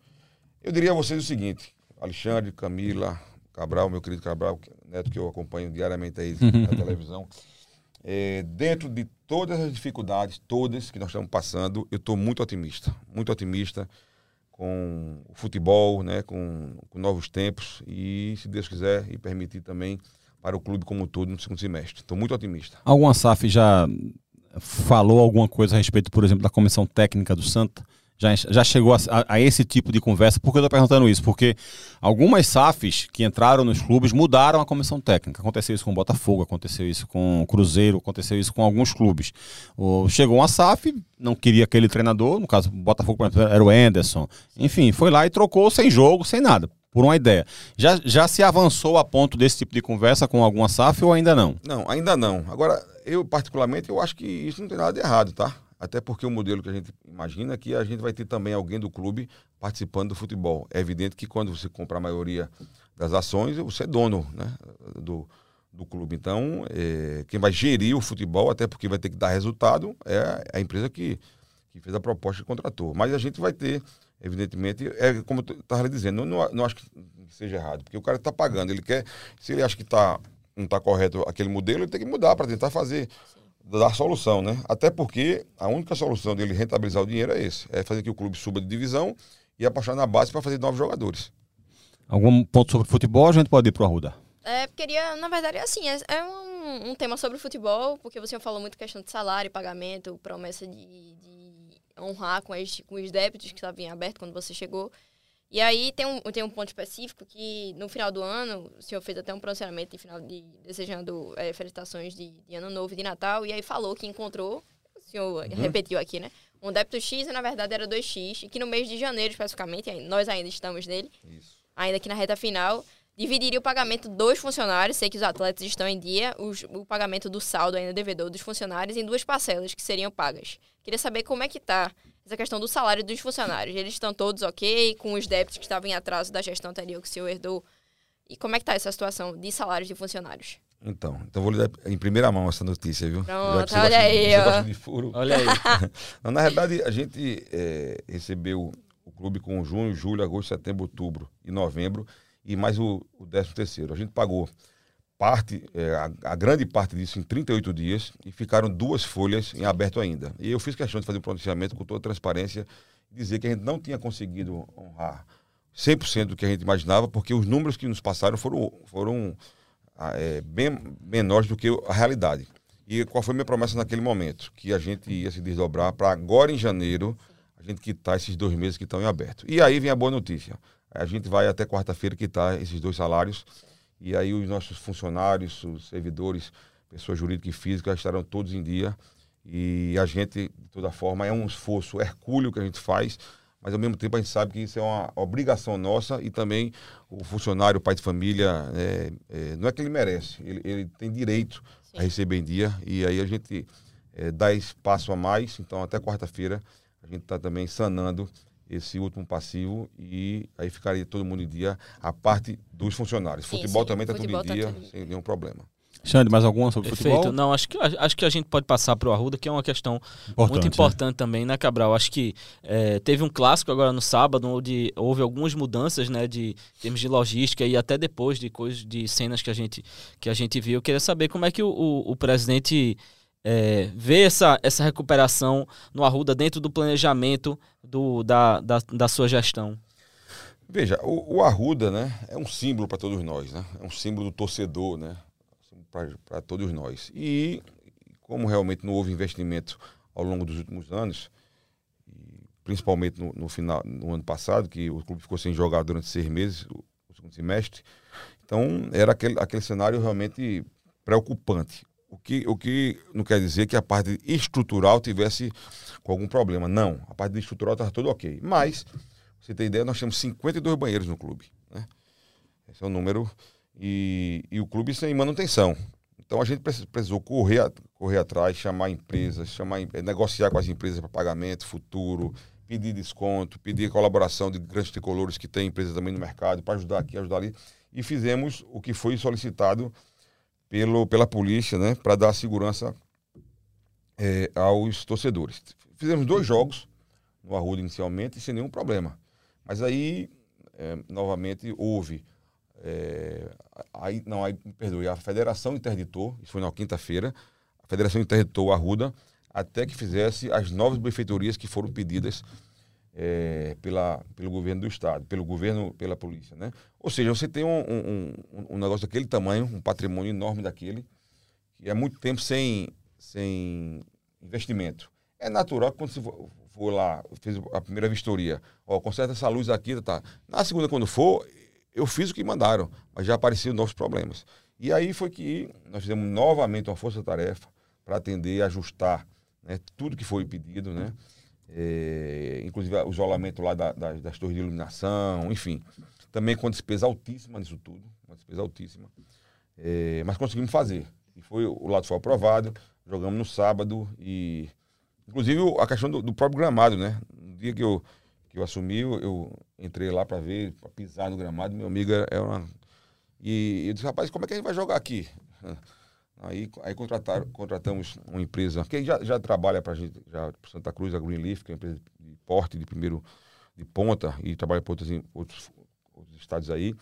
Eu diria a vocês o seguinte: Alexandre, Camila, Cabral, meu querido Cabral, neto que eu acompanho diariamente aí na *laughs* televisão. É, dentro de todas as dificuldades, todas que nós estamos passando, eu estou muito otimista, muito otimista com o futebol, né, com, com, novos tempos e, se Deus quiser e permitir também, para o clube como um todo no segundo semestre. Estou muito otimista. Alguma SAF já falou alguma coisa a respeito, por exemplo, da comissão técnica do Santa? já, já chegou a, a, esse tipo de conversa. Por que eu estou perguntando isso? Porque algumas SAFs que entraram nos clubes mudaram a comissão técnica. Aconteceu isso com o Botafogo, aconteceu isso com o Cruzeiro, aconteceu isso com alguns clubes. O, chegou uma SAF, não queria aquele treinador, no caso, o Botafogo, por exemplo, era o Anderson. Enfim, foi lá e trocou sem jogo, sem nada por uma ideia. Já, já se avançou a ponto desse tipo de conversa com alguma SAF ou ainda não? Não, ainda não. Agora, eu particularmente, eu acho que isso não tem nada de errado, tá? Até porque o modelo que a gente imagina é que a gente vai ter também alguém do clube participando do futebol. É evidente que quando você compra a maioria das ações, você é dono né, do, do clube. Então, é, quem vai gerir o futebol, até porque vai ter que dar resultado, é a empresa que, que fez a proposta e contratou. Mas a gente vai ter, evidentemente, é como eu estava dizendo, não, não acho que seja errado, porque o cara está pagando, ele quer, se ele acha que tá, não está correto aquele modelo, ele tem que mudar para tentar fazer dar solução, né? Até porque a única solução dele rentabilizar o dinheiro é esse, é fazer que o clube suba de divisão e apostar na base para fazer novos jogadores. Algum ponto sobre futebol, a gente pode ir para o Arruda. É, queria, na verdade, é assim, é, é um, um, tema sobre futebol, porque você falou muito questão de salário, pagamento, promessa de, de honrar com, as, com os débitos que estavam em aberto quando você chegou. E aí tem um, tem um ponto específico que no final do ano, o senhor fez até um pronunciamento de final de desejando é, felicitações de, de, ano novo e de Natal, e aí falou que encontrou, o senhor uhum. repetiu aqui, né? Um débito X e na verdade era 2X, e que no mês de janeiro especificamente, nós ainda estamos nele, Isso. ainda aqui na reta final, dividiria o pagamento dos funcionários, sei que os atletas estão em dia, os, o pagamento do saldo ainda devedor dos funcionários em duas parcelas que seriam pagas. Queria saber como é que está essa questão do salário dos funcionários. Eles estão todos ok com os débitos que estavam em atraso da gestão anterior que o senhor herdou? E como é que está essa situação de salários de funcionários? Então, então vou lhe dar em primeira mão essa notícia, viu? Pronto, olha aí. Ó. De furo. Olha aí. *laughs* Não, na verdade, a gente é, recebeu o clube com junho, julho, agosto, setembro, outubro e novembro e mais o, o 13 terceiro. A gente pagou parte, é, a, a, grande parte disso em 38 dias e ficaram duas folhas em aberto ainda. E eu fiz questão de fazer um pronunciamento com toda transparência dizer que a gente não tinha conseguido honrar 100% do que a gente imaginava, porque os números que nos passaram foram, foram é, bem menores do que a realidade. E qual foi a minha promessa naquele momento? Que a gente ia se desdobrar para agora em janeiro a gente quitar esses dois meses que estão em aberto. E aí vem a boa notícia. A gente vai até quarta-feira quitar esses dois salários. E aí os nossos funcionários, os servidores, pessoas jurídicas e físicas estarão todos em dia. E a gente, de toda forma, é um esforço hercúleo que a gente faz, mas ao mesmo tempo a gente sabe que isso é uma obrigação nossa e também o funcionário, o pai de família, é, é, não é que ele merece, ele, ele tem direito Sim. a receber em dia. E aí a gente é, dá espaço a mais. Então, até quarta-feira, a gente está também sanando esse último passivo e aí ficaria todo mundo em dia, a parte dos funcionários. Sim, futebol sim. também está tudo em tá dia, sem nenhum problema. Xande, mais alguma sobre Perfeito. futebol? Não, acho que, acho que a gente pode passar para o Arruda, que é uma questão importante, muito importante é. também, né, Cabral? Acho que é, teve um clássico agora no sábado, onde houve algumas mudanças, né, de termos de logística e até depois de coisas, de cenas que a gente, que a gente viu. Eu queria saber como é que o, o, o presidente é, vê essa, essa recuperação no Arruda dentro do planejamento do, da, da, da sua gestão. Veja, o, o Arruda, né, é um símbolo para todos nós, né? É um símbolo do torcedor, né? para todos nós. E como realmente não houve investimento ao longo dos últimos anos, principalmente no, no, final no ano passado, que o clube ficou sem jogar durante seis meses, o, o segundo semestre, então era aquele, aquele cenário realmente preocupante. O que, o que não quer dizer que a parte estrutural tivesse com algum problema. Não, a parte estrutural estava tudo ok. Mas, você tem ideia, nós temos 52 banheiros no clube. Né? Esse é o número e, e o clube sem manutenção. Então a gente precisou correr, correr atrás, chamar empresas, chamar, negociar com as empresas para pagamento futuro, pedir desconto, pedir colaboração de grandes tricolores que tem empresas também no mercado para ajudar aqui, ajudar ali. E fizemos o que foi solicitado pelo, pela polícia, né, para dar segurança é, aos torcedores. Fizemos dois jogos no Arruda inicialmente sem nenhum problema. Mas aí, é, novamente, houve é, aí, não, aí, perdoe, a federação interditou, isso foi na quinta-feira, a federação interditou a Ruda até que fizesse as novas benfeitorias que foram pedidas é, pela, pelo governo do estado, pelo governo, pela polícia, né? Ou seja, você tem um, um, um, negócio daquele tamanho, um patrimônio enorme daquele, que é muito tempo sem, sem investimento. É natural que quando você for lá, fez a primeira vistoria, ó, conserta essa luz aqui, tá. Na segunda, quando for, eu fiz o que mandaram, mas já apareciam novos problemas. E aí foi que nós fizemos novamente uma força-tarefa para atender, ajustar né, tudo que foi pedido, né? É, inclusive o isolamento lá da, das, das torres de iluminação, enfim. Também com despesa altíssima nisso tudo, uma despesa altíssima. É, mas conseguimos fazer. E foi, o lado foi aprovado, jogamos no sábado e. Inclusive a questão do, do próprio gramado, né? No dia que eu que eu assumi, eu, entrei lá para ver, para pisar no gramado. Meu amigo era, uma. E eu disse, rapaz, como é que a gente vai jogar aqui? Aí, aí contrataram, contratamos uma empresa que já, já trabalha para gente, já para Santa Cruz, a Greenleaf, que é uma empresa de porte de primeiro de ponta e trabalha para outros, outros, outros estados aí.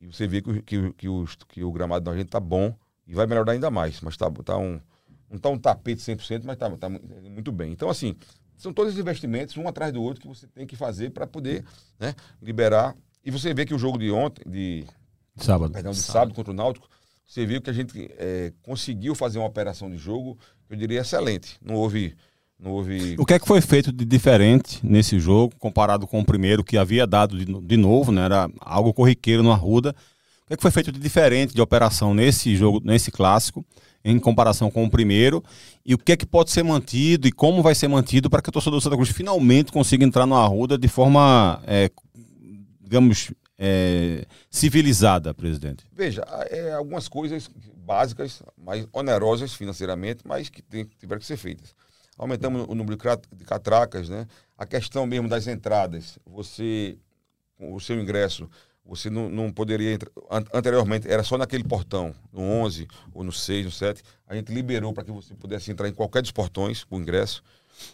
E você vê que, que, que, os, que o gramado da gente tá bom e vai melhorar ainda mais. Mas tá, tá um, não tá um tapete 100%, mas tá, tá muito bem. Então, assim, são todos os investimentos, um atrás do outro, que você tem que fazer para poder né, liberar. E você vê que o jogo de ontem, de sábado, perdão, de sábado. sábado contra o Náutico, você viu que a gente é, conseguiu fazer uma operação de jogo, eu diria, excelente. Não houve. Não houve... O que é que foi feito de diferente nesse jogo, comparado com o primeiro, que havia dado de, de novo, né? Era algo corriqueiro no Arruda. O que é que foi feito de diferente de operação nesse jogo, nesse clássico? em comparação com o primeiro e o que é que pode ser mantido e como vai ser mantido para que o torcedor do Santa Cruz finalmente consiga entrar no Arruda de forma, é, digamos, é, civilizada, presidente? Veja, é, algumas coisas básicas, mais onerosas financeiramente, mas que tem, tiveram que ser feitas. Aumentamos o número de catracas, né? A questão mesmo das entradas, você, o seu ingresso você não, não poderia entrar. Anteriormente era só naquele portão, no 11 ou no 6, no 7. A gente liberou para que você pudesse entrar em qualquer dos portões com ingresso.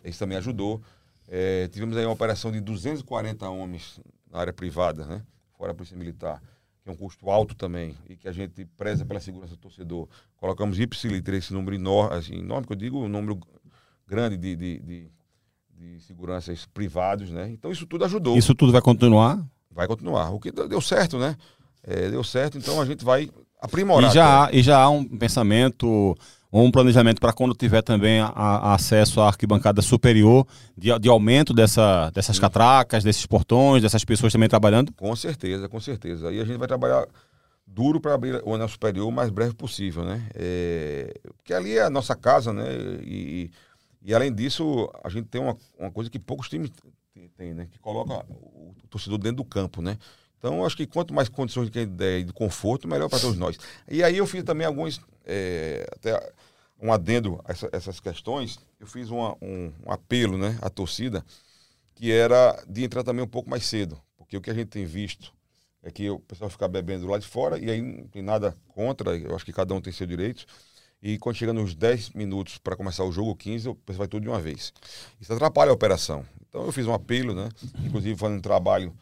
Isso também ajudou. É, tivemos aí uma operação de 240 homens na área privada, né? Fora a Polícia Militar, que é um custo alto também e que a gente preza pela segurança do torcedor. Colocamos ipsiliter, esse número enorme, assim, enorme, que eu digo um número grande de, de, de, de seguranças privados. Né? Então isso tudo ajudou. Isso tudo vai continuar? vai continuar. O que deu certo, né? É, deu certo, então a gente vai aprimorar. E já, há, e já há um pensamento ou um planejamento para quando tiver também a, a acesso à arquibancada superior, de, de aumento dessa, dessas catracas, desses portões, dessas pessoas também trabalhando? Com certeza, com certeza. Aí a gente vai trabalhar duro para abrir o anel superior o mais breve possível, né? É, porque ali é a nossa casa, né? E, e além disso, a gente tem uma, uma coisa que poucos times têm, né? Que coloca o torcedor dentro do campo, né? Então, acho que quanto mais condições de, de, de conforto, melhor para todos nós. E aí eu fiz também alguns, é, até um adendo a essa, essas questões, eu fiz uma, um, um, apelo né, à torcida, que era de entrar também um pouco mais cedo. Porque o que a gente tem visto é que o pessoal fica bebendo lá de fora, e aí não tem nada contra, eu acho que cada um tem seu direito. E quando chega nos 10 minutos para começar o jogo, 15, o pessoal vai tudo de uma vez. Isso atrapalha a operação. Então eu fiz um apelo, né? Inclusive fazendo um trabalho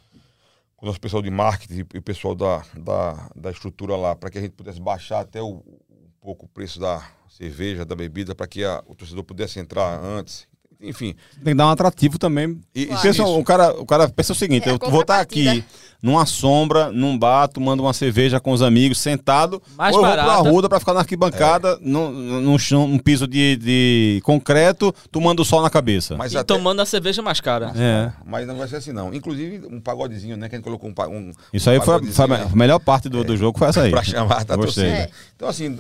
com o nosso pessoal de marketing e o pessoal da, da, da estrutura lá, para que a gente pudesse baixar até o, um pouco o preço da cerveja, da bebida, para que a, o torcedor pudesse entrar antes. Enfim. Tem que dar um atrativo também. E, claro. pensa, o, cara, o cara pensa o seguinte: é, eu vou estar aqui numa sombra, num bar, tomando uma cerveja com os amigos, sentado, Mais ou eu vou pra Arruda pra ficar na arquibancada, é. num, num, chão, num piso de, de concreto, tomando sol na cabeça. Mas e até... tomando a cerveja mais cara. É. Mas não vai ser assim, não. Inclusive, um pagodezinho, né? Que a gente colocou um, um Isso aí um foi, foi, a melhor parte do, é. do jogo, foi essa aí. *laughs* pra chamar a torcida. É. Então, assim,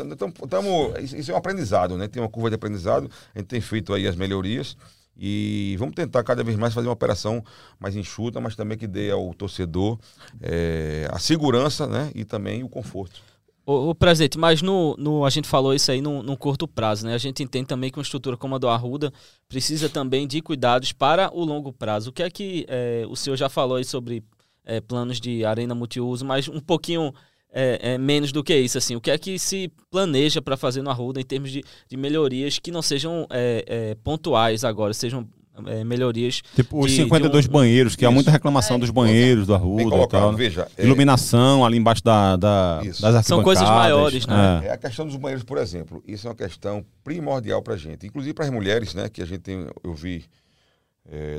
tamo, isso é um aprendizado, né? Tem uma curva de aprendizado, a gente tem feito aí as melhorias. E vamos tentar cada vez mais fazer uma operação mais enxuta, mas também que dê ao torcedor é, a segurança né, e também o conforto. O, o presente, mas no, no, a gente falou isso aí no, no, curto prazo, né? A gente entende também que uma estrutura como a do Arruda precisa também de cuidados para o longo prazo. O que é que é, o senhor já falou aí sobre é, planos de arena multiuso, mas um pouquinho é, é, menos do que isso, assim. O que é que se planeja para fazer no Arruda em termos de, de melhorias que não sejam é, é pontuais agora, sejam é, melhorias. Tipo os 52 um... banheiros, que Isso. há muita reclamação é, dos banheiros do Arruda e tal. Né? Veja, é... Iluminação ali embaixo da, da das São coisas maiores, né? É. a questão dos banheiros, por exemplo. Isso é uma questão primordial para a gente. Inclusive para as mulheres, né? Que a gente tem, eu vi,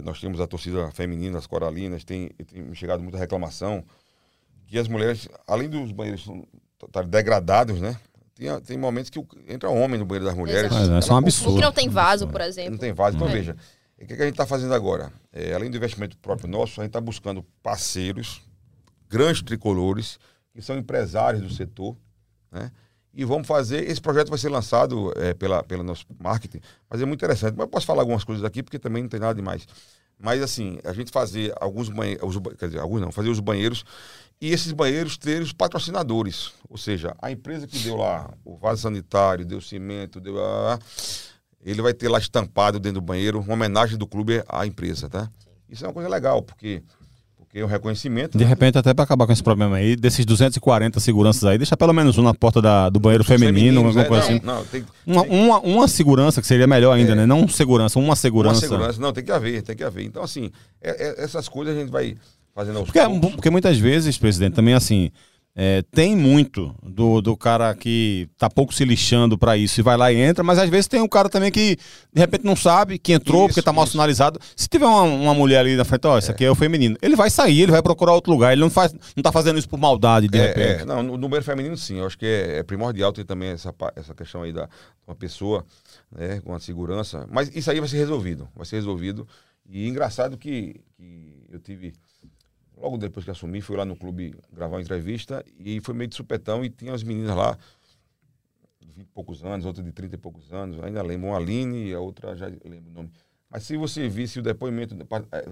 nós temos a torcida feminina, as coralinas, tem, tem chegado muita reclamação que as mulheres, além dos banheiros estarem degradados, né? Tem, tem momentos que entra homem no banheiro das mulheres. Mas é só um absurdo. Porque não tem vaso, por exemplo. Não tem vaso. Então, é. veja, o que, que, a gente está fazendo agora? É, além do investimento próprio nosso, a gente está buscando parceiros, grandes tricolores, que são empresários do setor, né? E vamos fazer. Esse projeto vai ser lançado é, pela, pelo nosso marketing, mas é muito interessante. Mas eu posso falar algumas coisas aqui, porque também não tem nada demais. Mas, assim, a gente fazer alguns banheiros, quer dizer, alguns não, fazer os banheiros e esses banheiros terem os patrocinadores. Ou seja, a empresa que deu lá o vaso sanitário, deu cimento, deu. Ele vai ter lá estampado dentro do banheiro uma homenagem do clube à empresa, tá? Isso é uma coisa legal, porque porque é um reconhecimento. De né? repente, até para acabar com esse problema aí, desses 240 seguranças aí, deixa pelo menos um na porta da, do banheiro feminino, alguma coisa é, assim. Não, tem, uma, tem... Uma, uma, segurança, que seria melhor ainda, é. né? Não segurança, uma segurança. Uma segurança, não, tem que haver, tem que haver. Então, assim, é, é essas coisas a gente vai fazendo porque, poucos. Porque muitas vezes, presidente, também assim, é, tem muito do, do cara que tá pouco se lixando para isso e vai lá e entra, mas às vezes tem um cara também que de repente não sabe, que entrou isso, porque tá mal isso. sinalizado. Se tiver uma, uma, mulher ali na frente, ó, esse é. aqui é o feminino, ele vai sair, ele vai procurar outro lugar, ele não faz, não tá fazendo isso por maldade de é, repente. É. Não, no número feminino sim, eu acho que é, é, primordial ter também essa, essa questão aí da uma pessoa né, com a segurança, mas isso aí vai ser resolvido, vai ser resolvido. E engraçado que, que eu tive Logo depois que assumi, fui lá no clube gravar uma entrevista e foi meio de supetão e tinha as meninas lá, de 20 e poucos anos, outra de 30 e poucos anos, ainda lembro, uma Aline e a outra já lembro o nome. Mas se você visse o depoimento,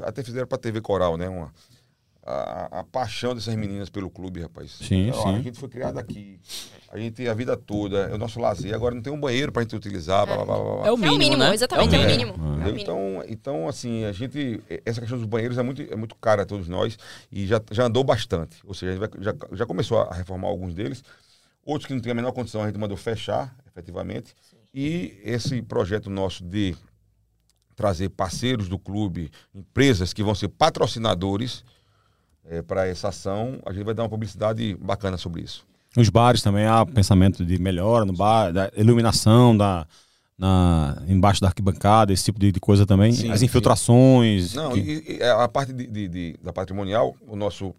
até fizeram para a TV Coral, né? Uma, a, a, paixão dessas meninas pelo clube, rapaz. Sim, então, sim. A gente foi criado aqui. A gente tem a vida toda, é o nosso lazer. Agora não tem um banheiro pra gente utilizar. É, blá, blá, blá, é o mínimo, é o mínimo né? exatamente, é o mínimo. É mínimo. Então, então, assim, a gente. Essa questão dos banheiros é muito, é muito cara a todos nós e já, já andou bastante. Ou seja, a gente vai, já, já começou a reformar alguns deles. Outros que não tem a menor condição, a gente mandou fechar, efetivamente. Sim. E esse projeto nosso de trazer parceiros do clube, empresas que vão ser patrocinadores é, para essa ação, a gente vai dar uma publicidade bacana sobre isso. Nos bares também há pensamento de melhora no bar, da iluminação, da, na, embaixo da arquibancada, esse tipo de, de coisa também. Sim, As infiltrações. Sim. Não, que... e, e, a parte de, de, de, da patrimonial, o nosso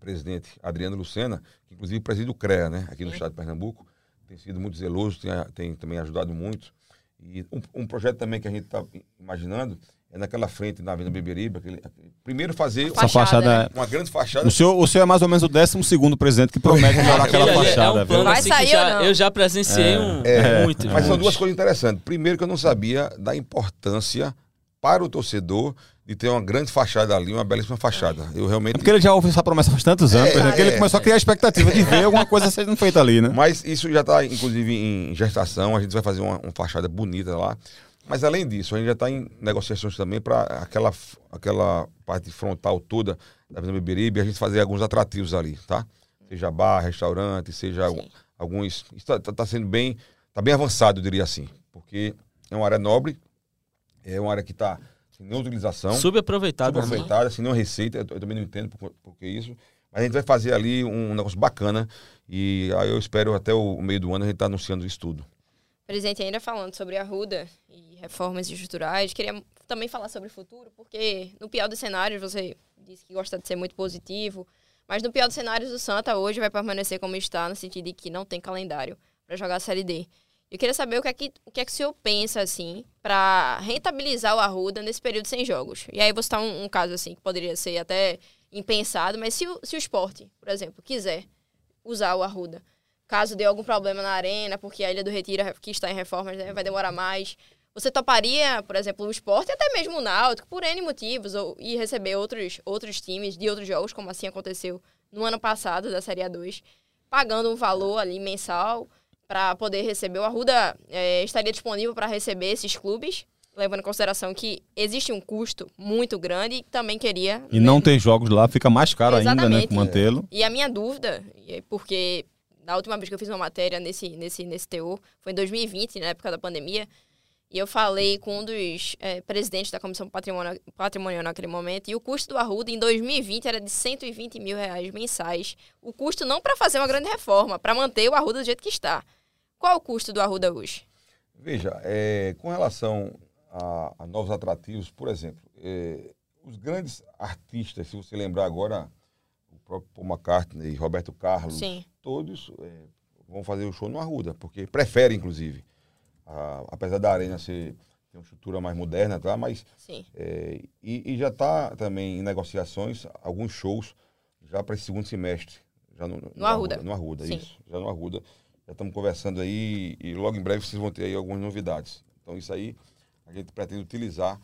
presidente Adriano Lucena, que inclusive preside o CREA, né, aqui no estado de Pernambuco, tem sido muito zeloso, tem, tem também ajudado muito. E um, um projeto também que a gente está imaginando é naquela frente na Avenida Beberiba, aquele, primeiro fazer Essa fachada, né? uma grande fachada. O senhor, o senhor é mais ou menos o 12 segundo presidente que promete melhorar aquela Ele- fachada, é um plano Vai assim sair já- ou não? eu já presenciei um, É, muito. Mas são duas coisas interessantes. Primeiro que eu não sabia da importância para o torcedor de ter uma grande fachada ali, uma belíssima fachada. Eu realmente. Porque ele já ouviu essa promessa faz tantos anos, É, presidente, que ele é. começou a criar a expectativa de ver alguma coisa sendo feita ali, né? Mas isso já está, inclusive, em gestação. A gente vai fazer uma, uma fachada bonita lá. Mas além disso, a gente já está em negociações também para aquela, aquela parte frontal toda da Avenida Beberibe, a gente fazer alguns atrativos ali, tá? Seja bar, restaurante, seja algum- alguns. Isso está sendo bem, tá bem avançado, eu diria assim. Porque é uma área nobre, é uma área que está sem nenhuma utilização. Subaproveitado. né? Subaproveitada, assim, não receita, eu, eu também não entendo por, por que isso. Mas a gente vai fazer ali um negócio bacana e aí eu espero até o meio do ano a gente estar anunciando isso tudo. Presidente, ainda falando sobre a Ruda e reformas estruturais, queria também falar sobre o futuro, porque no pior dos cenários, você disse que gosta de ser muito positivo, mas no pior dos cenários, o Santa hoje vai permanecer como está, no sentido de que não tem calendário para jogar a Série D. Eu queria saber o que é que, o que, é que o senhor pensa, assim, para rentabilizar o Arruda nesse período sem jogos. E aí vou citar um, um caso, assim, que poderia ser até impensado, mas se o, se o esporte, por exemplo, quiser usar o Arruda, caso dê algum problema na arena, porque a Ilha do Retiro, que está em reformas, né, vai demorar mais. Você toparia, por exemplo, o esporte, até mesmo o Náutico, por N motivos, ou, e receber outros, outros times de outros jogos, como assim aconteceu no ano passado, da Série A2, pagando um valor ali mensal para poder receber. O Arruda é, estaria disponível para receber esses clubes, levando em consideração que existe um custo muito grande e também queria... E não ter jogos lá fica mais caro ainda, né? Exatamente. Mantê-lo. E a minha dúvida, é porque na última vez que eu fiz uma matéria nesse, nesse, nesse TU, foi em 2020, na época da pandemia, e eu falei com um dos é, presidentes da Comissão Patrimonial, Patrimonial naquele momento, e o custo do Arruda em 2020 era de 120 mil reais mensais. O custo não para fazer uma grande reforma, para manter o Arruda do jeito que está. Qual é o custo do Arruda hoje? Veja, é, com relação a, a novos atrativos, por exemplo, é, os grandes artistas, se você lembrar agora, o próprio Paul McCartney, Roberto Carlos, Sim. todos é, vão fazer o show no Arruda, porque preferem, inclusive. A- apesar da arena ser ter uma estrutura mais moderna, tá? Mas Sim. é, e, e já está também em negociações alguns shows já para esse segundo semestre. Já no, no, Arruda. No Arruda, isso. Já no Arruda. Já estamos conversando aí e logo em breve vocês vão ter aí algumas novidades. Então isso aí a gente pretende utilizar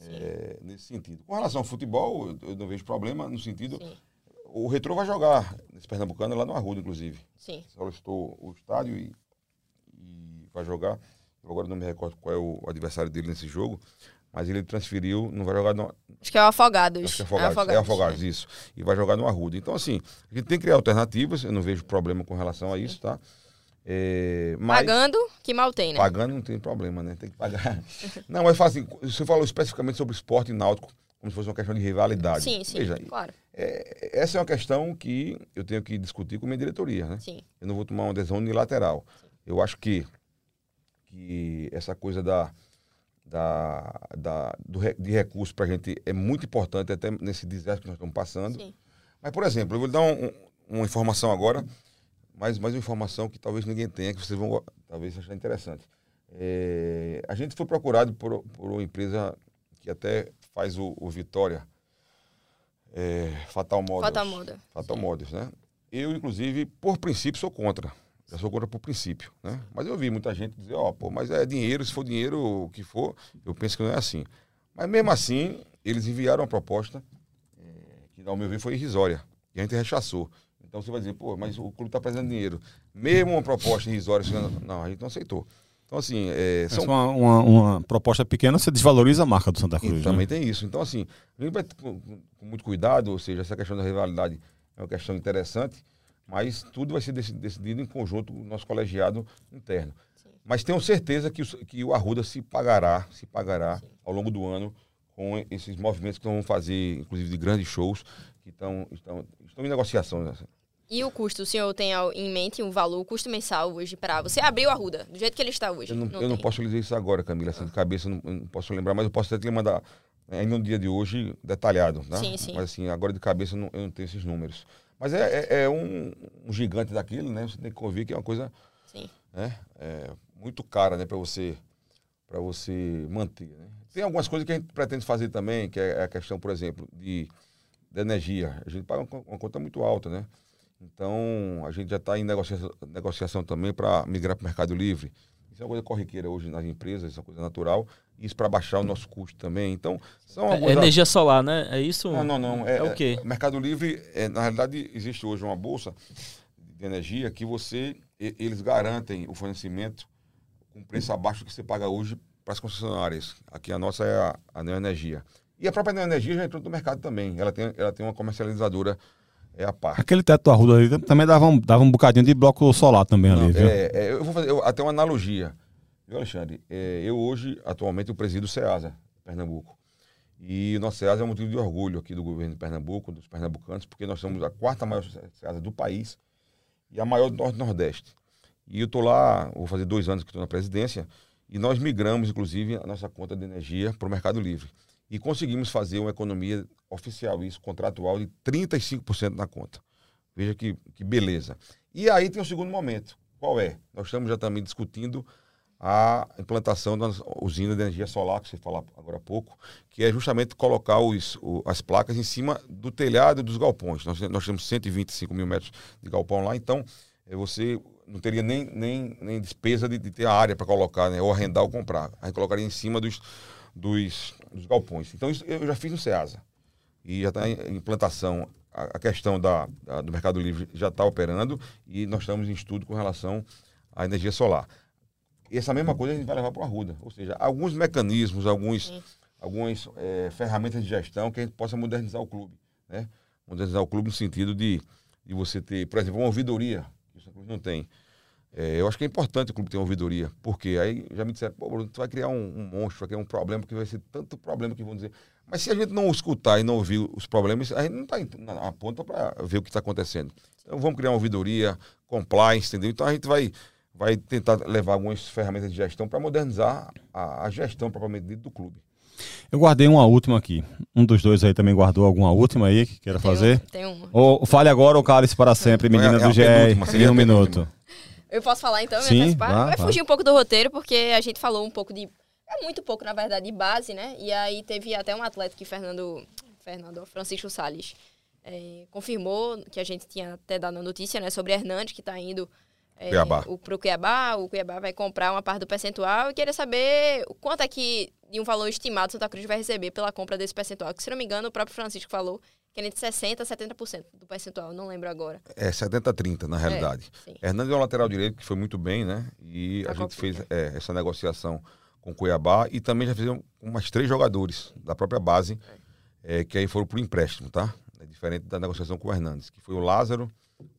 é, nesse sentido. Com relação ao futebol, eu, eu não vejo problema no sentido. Sim. O Retro vai jogar nesse Pernambucano lá no Arruda, inclusive. Sim. Solicitou o estádio e, e vai jogar. Agora não me recordo qual é o adversário dele nesse jogo, mas ele transferiu, não vai jogar no, Acho que é o Afogados. Acho que é Afogados. É Afogados, isso. E vai jogar no Arruda. Então, assim, a gente tem que criar alternativas. Eu não vejo problema com relação a isso, tá? É, mas Pagando, que mal tem, né? pagando não tem problema, né? Tem que pagar. *laughs* não, mas fala assim, você falou especificamente sobre esporte náutico, como se fosse uma questão de rivalidade. Sim, sim, Veja, claro. é, essa é uma questão que eu tenho que discutir com a minha diretoria, né? Sim. Eu não vou tomar uma decisão unilateral. Eu acho que, que essa coisa da, da, da, do, de recurso para a gente é muito importante, até nesse desastre que nós estamos passando. Sim. Mas, por exemplo, eu vou lhe dar um- um- uma informação agora, mais, mais uma informação que talvez ninguém tenha, que vocês vão talvez achar interessante. É, a gente foi procurado por, por uma empresa que até faz o, o Vitória, é, Fatal Models. Fatal Model. Fatal Models, né? Eu, inclusive, por princípio, sou contra. Eu sou contra por princípio, né? Mas eu vi muita gente dizer, ó, pô, mas é dinheiro, se for dinheiro, o que for, eu penso que não é assim. Mas mesmo assim, eles enviaram uma proposta eh, que, ao meu ver, foi irrisória. E a gente rechaçou. Então você vai dizer, pô, mas o clube está precisando de dinheiro. Mesmo uma proposta irrisória, você- não, a gente não aceitou. Então, assim, é, são, uma, uma, uma proposta pequena, você desvaloriza a marca do Santa e Cruz. também né? tem isso. Então, assim, a gente vai com muito cuidado, ou seja, essa questão da rivalidade é uma questão interessante, mas tudo vai ser deci- decidido em conjunto com o nosso colegiado interno. Mas tenho certeza que, o- que o Arruda se pagará, se pagará ao longo do ano com esses movimentos que vão fazer, inclusive de grandes shows, que estão, estão, estão em negociação. Né? E o custo, o senhor tem em mente um valor, o custo mensal hoje para você abrir o Arruda, do jeito que ele está hoje? Eu não, Não eu não posso lhe dizer isso agora, Camila, assim, de cabeça, não, não posso lembrar, mas eu posso até te mandar, eh, ainda no dia de hoje, detalhado, tá? Sim, sim. Mas assim, agora de cabeça eu não, eu não tenho esses números. Mas é, é, é um, um, gigante daquilo, né? Você tem que convir que é uma coisa. Né? É, muito cara, né, para você você manter. Né? Tem algumas coisas que a gente pretende fazer também, que é a questão, por exemplo, de, de energia. A gente paga uma, uma conta muito alta, né? Então, a gente já está em negociação, negociação também para migrar para o Mercado Livre. Isso é uma coisa corriqueira hoje nas empresas, isso é uma coisa natural. Isso para baixar o nosso custo também. Então, são é. Energia solar, né? É isso? Não, não, não. É, é o quê? É, Mercado Livre, é, na realidade, existe hoje uma bolsa de energia que você... Eles garantem o fornecimento com preço abaixo do que você paga hoje para as concessionárias. Aqui a nossa é a, a Neoenergia. E a própria Neoenergia já entrou no mercado também. Ela tem, ela tem uma comercializadora é a parte. Aquele teto arrudo ali também dava um, dava um bocadinho de bloco solar também Não, ali, viu? É, é, eu vou fazer eu, até uma analogia. Viu, Alexandre? É, eu hoje, atualmente, eu presido o SEASA, Pernambuco. E o nosso SEASA é um motivo de orgulho aqui do governo de Pernambuco, dos pernambucanos, porque nós somos a quarta maior SEASA do país e a maior do Norte-Nordeste. E eu estou lá, vou fazer dois anos que estou na presidência, e nós migramos, inclusive, a nossa conta de energia para o Mercado Livre. E conseguimos fazer uma economia oficial, isso contratual, de 35% na conta. Veja que, que beleza. E aí tem o segundo momento. Qual é? Nós estamos já também discutindo a implantação da usina de energia solar, que você falou agora há pouco, que é justamente colocar os, o, as placas em cima do telhado dos galpões. Nós, nós temos 125 mil metros de galpão lá, então é, você não teria nem, nem, nem despesa de, de ter a área para colocar, né? ou arrendar ou comprar. A gente colocaria em cima dos, dos, dos galpões. Então, isso eu já fiz no SEASA. E já está em implantação. A, a questão da, da, do Mercado Livre já está operando e nós estamos em estudo com relação à energia solar. E essa mesma coisa a gente vai levar para a Arruda. Ou seja, alguns mecanismos, alguns, algumas é, ferramentas de gestão que a gente possa modernizar o clube. Né? Modernizar o clube no sentido de, de você ter, por exemplo, uma ouvidoria clube não tem. É, eu acho que é importante o clube ter uma ouvidoria, porque aí já me disseram, pô, Bruno, tu vai criar um, um monstro, vai criar um problema, que vai ser tanto problema que vão dizer. Mas se a gente não escutar e não ouvir os problemas, a gente não está na ponta para ver o que está acontecendo. Então vamos criar uma ouvidoria, compliance, entendeu? Então a gente vai, vai tentar levar algumas ferramentas de gestão para modernizar a, a gestão propriamente dita do clube. Eu guardei uma última aqui. Um dos dois aí também guardou alguma última aí que queira fazer? tem uma. Ou fale agora ou cale-se para sempre, menina é, é do GE, em um minuto. Eu posso falar então, Sim, vá, Vai fugir um pouco do roteiro, porque a gente falou um pouco de. É muito pouco, na verdade, de base, né? E aí teve até um atleta que Fernando. Fernando Francisco Salles é, confirmou que a gente tinha até dado a notícia, né? Sobre Hernandes, que está indo é, Cuiabá. O, pro Cuiabá, o Cuiabá vai comprar uma parte do percentual e queria saber o quanto é que de um valor estimado Santa Cruz vai receber pela compra desse percentual. Que, se não me engano, o próprio Francisco falou que é entre 60% a 70% do percentual, não lembro agora. É 70 a 30, na realidade. É, Hernandes é um lateral direito que foi muito bem, né? E a, a gente fez é, essa negociação com o Cuiabá e também já fizemos umas três jogadores da própria base, é. que aí foram por empréstimo, tá? É diferente da negociação com o Hernandes, que foi o Lázaro,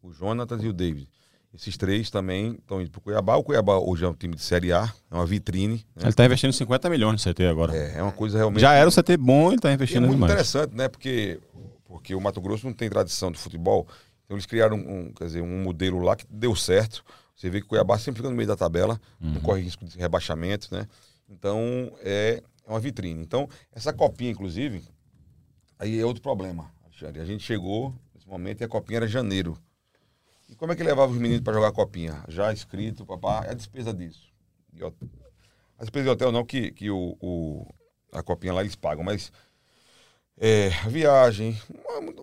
o Jonatas e o David. Esses três também estão indo para o Cuiabá. O Cuiabá hoje é um time de Série A, é uma vitrine. Né? Ele está investindo 50 milhões no CT agora. É, é uma coisa realmente. Já era o CT bom, ele está investindo é muito demais. interessante, né? Porque, porque o Mato Grosso não tem tradição de futebol. Então eles criaram um, quer dizer, um modelo lá que deu certo. Você vê que o Cuiabá sempre fica no meio da tabela, uhum. não corre risco de rebaixamento, né? Então é, é uma vitrine. Então, essa copinha, inclusive, aí é outro problema. A gente chegou nesse momento e a copinha era janeiro. E como é que levava os meninos para jogar copinha? Já escrito, papá, é a despesa disso. A despesa de hotel não, que, que o, o a copinha lá eles pagam, mas é, viagem,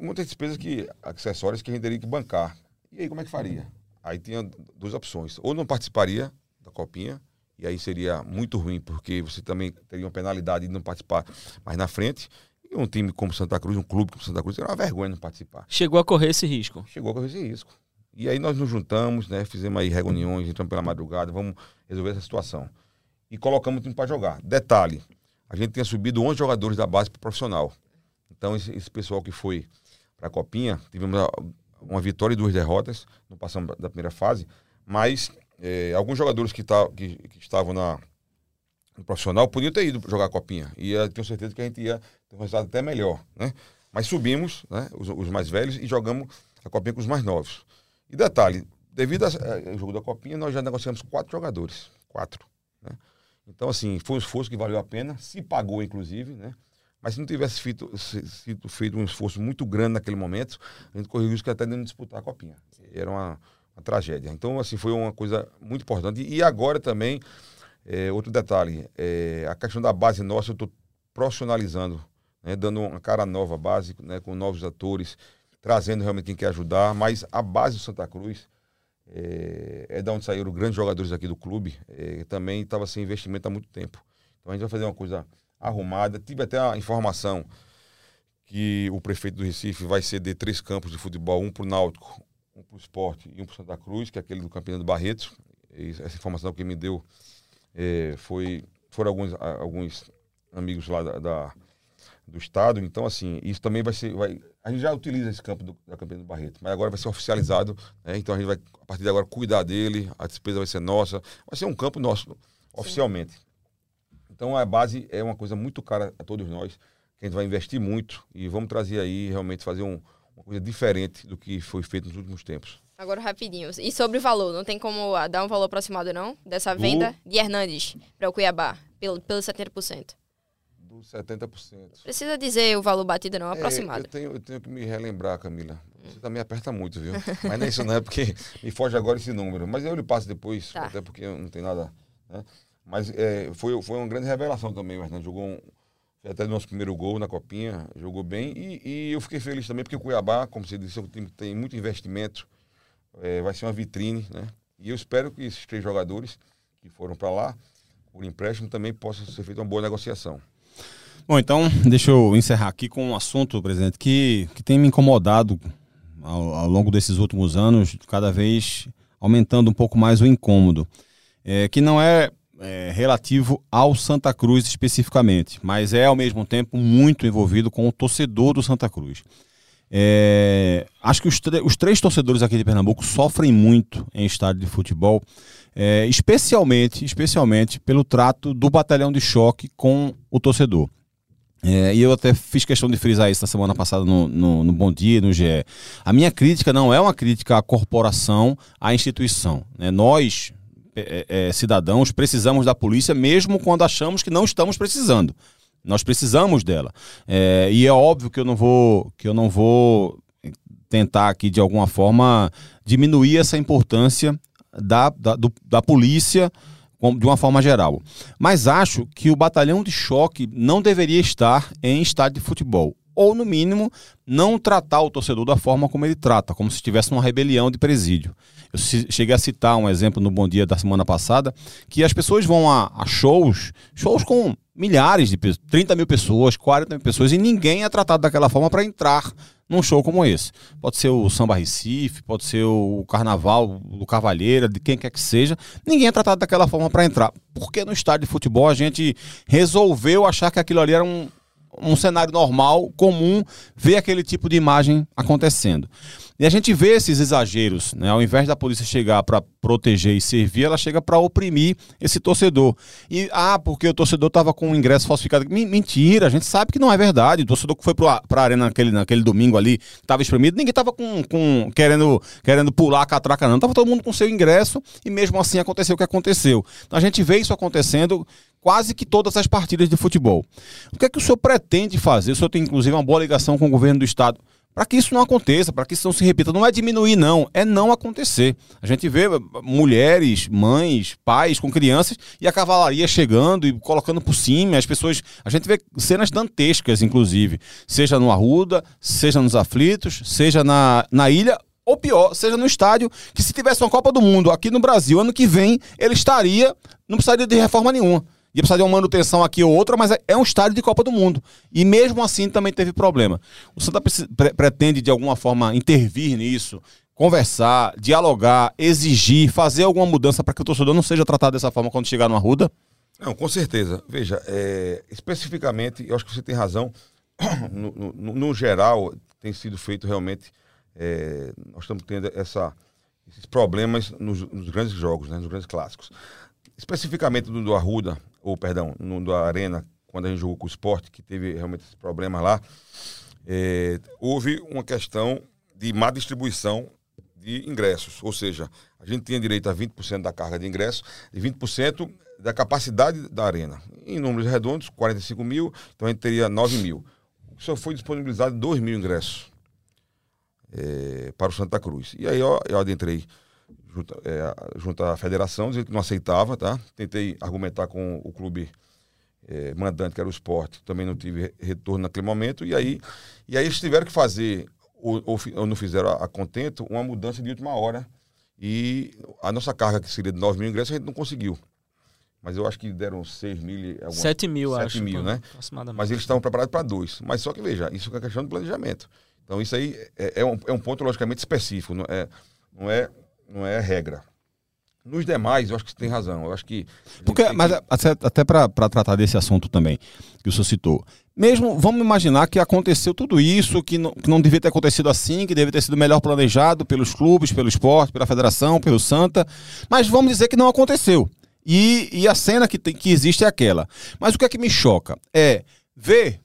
muitas despesas que, acessórios que a gente teria que bancar. E aí como é que faria? Aí tinha duas opções. Ou não participaria da copinha, e aí seria muito ruim, porque você também teria uma penalidade de não participar mais na frente. E um time como Santa Cruz, um clube como Santa Cruz, era uma vergonha não participar. Chegou a correr esse risco. Chegou a correr esse risco. E aí nós nos juntamos, né? Fizemos aí reuniões, entramos pela madrugada, vamos resolver essa situação. E colocamos o time para jogar. Detalhe, a gente tinha subido 11 jogadores da base para profissional. Então esse, esse, pessoal que foi para a Copinha, tivemos uma vitória e duas derrotas, não passamos da primeira fase, mas é, alguns jogadores que, tá, que, que estavam na, no profissional podiam ter ido jogar a Copinha. E eu tenho certeza que a gente ia ter um resultado até melhor, né? Mas subimos, né, os, os mais velhos, e jogamos a Copinha com os mais novos. E detalhe, devido ao eh, jogo da Copinha, nós já negociamos quatro jogadores. Quatro. Né? Então, assim, foi um esforço que valeu a pena, se pagou, inclusive, né? Mas se não tivesse feito, sido feito um esforço muito grande naquele momento, a gente correu o risco até de não disputar a copinha. Era uma, uma tragédia. Então, assim, foi uma coisa muito importante. E agora também, é, outro detalhe, é, a questão da base nossa, eu estou profissionalizando, né, dando uma cara nova base, né, com novos atores, trazendo realmente quem quer ajudar. Mas a base do Santa Cruz é, é da onde saíram grandes jogadores aqui do clube. É, também estava sem investimento há muito tempo. Então a gente vai fazer uma coisa arrumada. Tive até a informação que o prefeito do Recife vai ceder três campos de futebol, um para o Náutico, um para o Esporte e um para Santa Cruz, que é aquele do Campeonato do Barretos. E essa informação que me deu é, foi foram alguns, alguns amigos lá da, da, do estado. Então, assim, isso também vai ser. Vai, a gente já utiliza esse campo do, da Campeonato do Barreto, mas agora vai ser oficializado. Né? Então a gente vai, a partir de agora, cuidar dele, a despesa vai ser nossa. Vai ser um campo nosso, oficialmente. Sim. Então a base é uma coisa muito cara a todos nós, que a gente vai investir muito e vamos trazer aí realmente fazer um, uma coisa diferente do que foi feito nos últimos tempos. Agora rapidinho. E sobre o valor, não tem como dar um valor aproximado não? Dessa venda de Hernandes para o Cuiabá, pelo, pelo 70%. Dos 70%. Precisa dizer o valor batido não, é, aproximado. Eu tenho, eu tenho que me relembrar, Camila. Você também aperta muito, viu? Mas não é isso não, é porque me foge agora esse número. Mas eu lhe passo depois, tá. até porque não tem nada... Né? Mas é, foi, foi uma grande revelação também, o Hernando jogou um, até nosso primeiro gol na Copinha, jogou bem. E, e, eu fiquei feliz também, porque o Cuiabá, como você disse, é um time que tem muito investimento, é, vai ser uma vitrine, né? E eu espero que esses três jogadores que foram para lá, por empréstimo, também possa ser feita uma boa negociação. Bom, então, deixa eu encerrar aqui com um assunto, presidente, que, que tem me incomodado ao, ao longo desses últimos anos, cada vez aumentando um pouco mais o incômodo. É, que não é é, relativo ao Santa Cruz especificamente, mas é ao mesmo tempo muito envolvido com o torcedor do Santa Cruz. É, acho que os, os, três torcedores aqui de Pernambuco sofrem muito em estádio de futebol, é, especialmente, especialmente pelo trato do batalhão de choque com o torcedor. É, e eu até fiz questão de frisar isso na semana passada no, no, no, Bom Dia, no GE. A minha crítica não é uma crítica à corporação, à instituição. Né? Nós, é, é, é, cidadãos precisamos da polícia mesmo quando achamos que não estamos precisando. Nós precisamos dela. É, e é óbvio que eu não vou que eu não vou tentar aqui de alguma forma diminuir essa importância da, da, do, da polícia de uma forma geral. Mas acho que o batalhão de choque não deveria estar em estádio de futebol. Ou, no mínimo, não tratar o torcedor da forma como ele trata, como se estivesse numa rebelião de presídio. Eu cheguei a citar um exemplo no Bom Dia da semana passada, que as pessoas vão a, a shows, shows com milhares de pessoas, 30 mil pessoas, 40 mil pessoas, e ninguém é tratado daquela forma para entrar num show como esse. Pode ser o Samba Recife, pode ser o Carnaval do Cavalheira, de quem quer que seja. Ninguém é tratado daquela forma para entrar. Porque no estádio de futebol a gente resolveu achar que aquilo ali era um, um cenário normal, comum, ver aquele tipo de imagem acontecendo. E a gente vê esses exageros, né? Ao invés da polícia chegar para proteger e servir, ela chega para oprimir esse torcedor. E ah, porque o torcedor estava com o ingresso falsificado. Mentira, a gente sabe que não é verdade. O torcedor que foi para a arena naquele, naquele domingo ali, estava espremido, ninguém estava com, com, querendo, querendo pular a catraca, não. Tava todo mundo com seu ingresso e mesmo assim aconteceu o que aconteceu. Então a gente vê isso acontecendo quase que todas as partidas de futebol. O que é que o senhor pretende fazer? O senhor tem inclusive uma boa ligação com o governo do estado para que isso não aconteça, para que isso não se repita. Não é diminuir, não, é não acontecer. A gente vê mulheres, mães, pais com crianças e a cavalaria chegando e colocando por cima. As pessoas. A gente vê cenas dantescas, inclusive, seja no Arruda, seja nos aflitos, seja na, na ilha. Ou pior, seja no estádio, que se tivesse uma Copa do Mundo aqui no Brasil ano que vem, ele estaria, não precisaria de reforma nenhuma ia precisar de uma manutenção aqui ou outra, mas é, é um estádio de Copa do Mundo. E mesmo assim também teve problema. O Santa pretende, de alguma forma, intervir nisso, conversar, dialogar, exigir, fazer alguma mudança para que o torcedor não seja tratado dessa forma quando chegar no Arruda? Não, com certeza. Veja, é, especificamente, eu acho que você tem razão. *coughs* No, no, no geral, tem sido feito realmente. É, nós estamos tendo essa, esses problemas nos, nos, grandes jogos, né, nos grandes clássicos. Especificamente do, do Arruda, ou perdão, no, do Arena, quando a gente jogou com o esporte, que teve realmente esse problema lá, é, houve uma questão de má distribuição de ingressos. Ou seja, a gente tinha direito a 20% da carga de ingressos e 20% da capacidade da arena. Em números redondos, 45 mil, então a gente teria 9 mil. Só foi disponibilizado 2 mil ingressos é, para o Santa Cruz. E aí eu, eu adentrei junto, é, junto à federação, dizendo que não aceitava, tá? Tentei argumentar com o clube é, mandante, que era o esporte, também não tive retorno naquele momento, e aí, e aí eles tiveram que fazer, ou, ou, ou não fizeram a, a, contento, uma mudança de última hora, e a nossa carga, que seria de 9 mil ingressos, a gente não conseguiu. Mas eu acho que deram 6 mil. Alguma, 7 mil, 7 acho. mil, né? Mas eles estavam preparados para dois. Mas só que, veja, isso é questão de planejamento. Então, isso aí é, é, um, é um ponto, logicamente, específico, não é, não é, não é regra. Nos demais, eu acho que você tem razão. Eu acho que. Porque, mas que... até para tratar desse assunto também, que o senhor citou. Mesmo, vamos imaginar que aconteceu tudo isso, que não, que não devia ter acontecido assim, que devia ter sido melhor planejado pelos clubes, pelo esporte, pela federação, pelo Santa. Mas vamos dizer que não aconteceu. E, e a cena que, tem, que existe é aquela. Mas o que é que me choca? É ver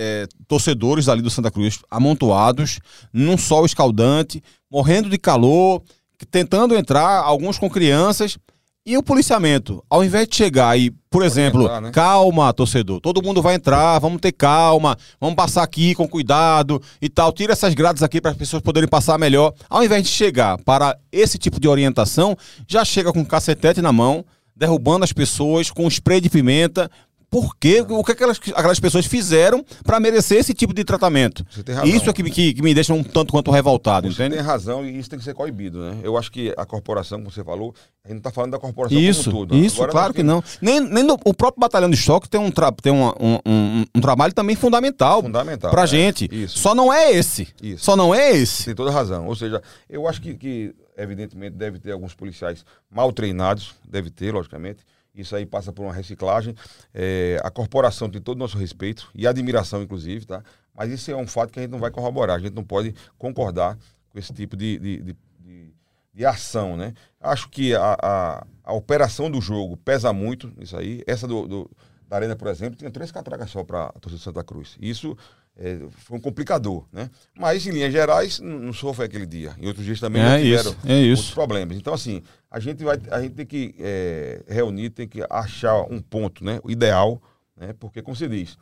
é, torcedores ali do Santa Cruz amontoados, num sol escaldante, morrendo de calor tentando entrar, alguns com crianças. E o policiamento, ao invés de chegar e, por exemplo, entrar, né? calma, torcedor, todo mundo vai entrar, vamos ter calma, vamos passar aqui com cuidado e tal, tira essas grades aqui para as pessoas poderem passar melhor. Ao invés de chegar para esse tipo de orientação, já chega com cacetete na mão, derrubando as pessoas com spray de pimenta, por quê? O que aquelas, aquelas pessoas fizeram para merecer esse tipo de tratamento? Isso é que, que, que, me deixa um tanto quanto revoltado, você entende? tem razão e isso tem que ser coibido, né? Eu acho que a corporação, como você falou, a gente não está falando da corporação isso, como Isso, Agora, claro que não. Nem, nem no, o próprio batalhão de choque tem um, tra, tem um, um, um, um trabalho também fundamental, fundamental pra é, gente. Isso. Só não é esse. Isso. Só não é esse. Tem toda razão. Ou seja, eu acho que, que evidentemente deve ter alguns policiais mal treinados, deve ter, logicamente, isso aí passa por uma reciclagem. É, a corporação tem todo o nosso respeito e admiração, inclusive, tá? Mas isso é um fato que a gente não vai corroborar. A gente não pode concordar com esse tipo de, de, de, de, de ação, né? Acho que a, a, a, operação do jogo pesa muito nisso aí. Essa do, do da Arena, por exemplo, tinha três catracas só para a torcida de Santa Cruz. Isso é, foi um complicador, né? Mas, em linhas gerais, não, não aquele dia. Em outros dias também é não tiveram isso, é isso. problemas. Então, assim, a gente vai, a gente tem que é, reunir, tem que achar um ponto, né? O ideal, né? Porque, como você diz,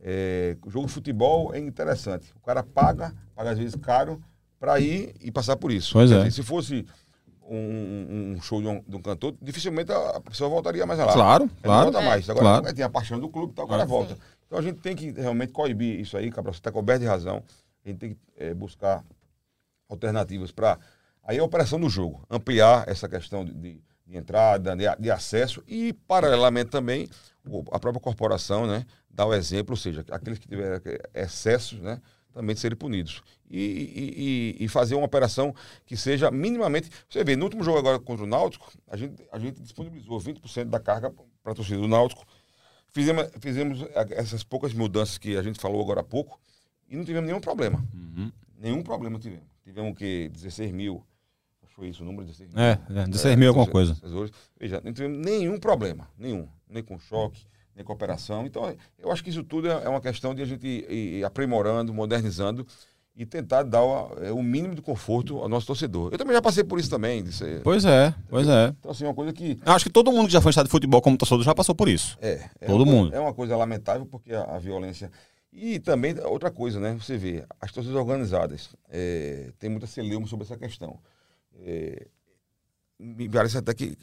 é, o jogo de futebol é interessante. O cara paga, paga às vezes caro, para ir e passar por isso. Pois é. Dizer, se fosse um, um, show de um, de um, cantor, dificilmente a pessoa voltaria mais lá. Claro, claro. Não volta mais. Agora claro. tem a paixão do clube, então o cara é. volta. Então a gente tem que realmente coibir isso aí, Cabral. Você está coberto de razão. A gente tem que é, buscar alternativas para aí a operação do jogo, ampliar essa questão de, de, de entrada, de, de, acesso e, paralelamente também, a própria corporação, né, dar o exemplo, ou seja, aqueles que tiverem excessos, né, também serem punidos. E, e, e, fazer uma operação que seja minimamente. Você vê, no último jogo agora contra o Náutico, a gente, a gente disponibilizou 20% da carga para a torcida do Náutico Fizemos, fizemos essas poucas mudanças que a gente falou agora há pouco e não tivemos nenhum problema. Uhum. Nenhum problema tivemos. Tivemos o quê? 16 mil. Foi isso, o número de 16 mil. É, é 16 é, mil alguma coisa. Veja, não tivemos nenhum problema. Nenhum. Nem com choque, nem com operação. Então, eu acho que isso tudo é, é uma questão de a gente ir, ir aprimorando, modernizando e tentar dar o, é, o, mínimo de conforto ao nosso torcedor. Eu também já passei por isso também. Pois é, pois é. Então, assim, uma coisa que. Acho que todo mundo que já foi estado de futebol como torcedor já passou por isso. É. é todo mundo. é uma coisa lamentável porque a, a, violência. E também, outra coisa, né? Você vê, as torcidas organizadas. É, tem muita celeuma sobre essa questão. É, me parece até que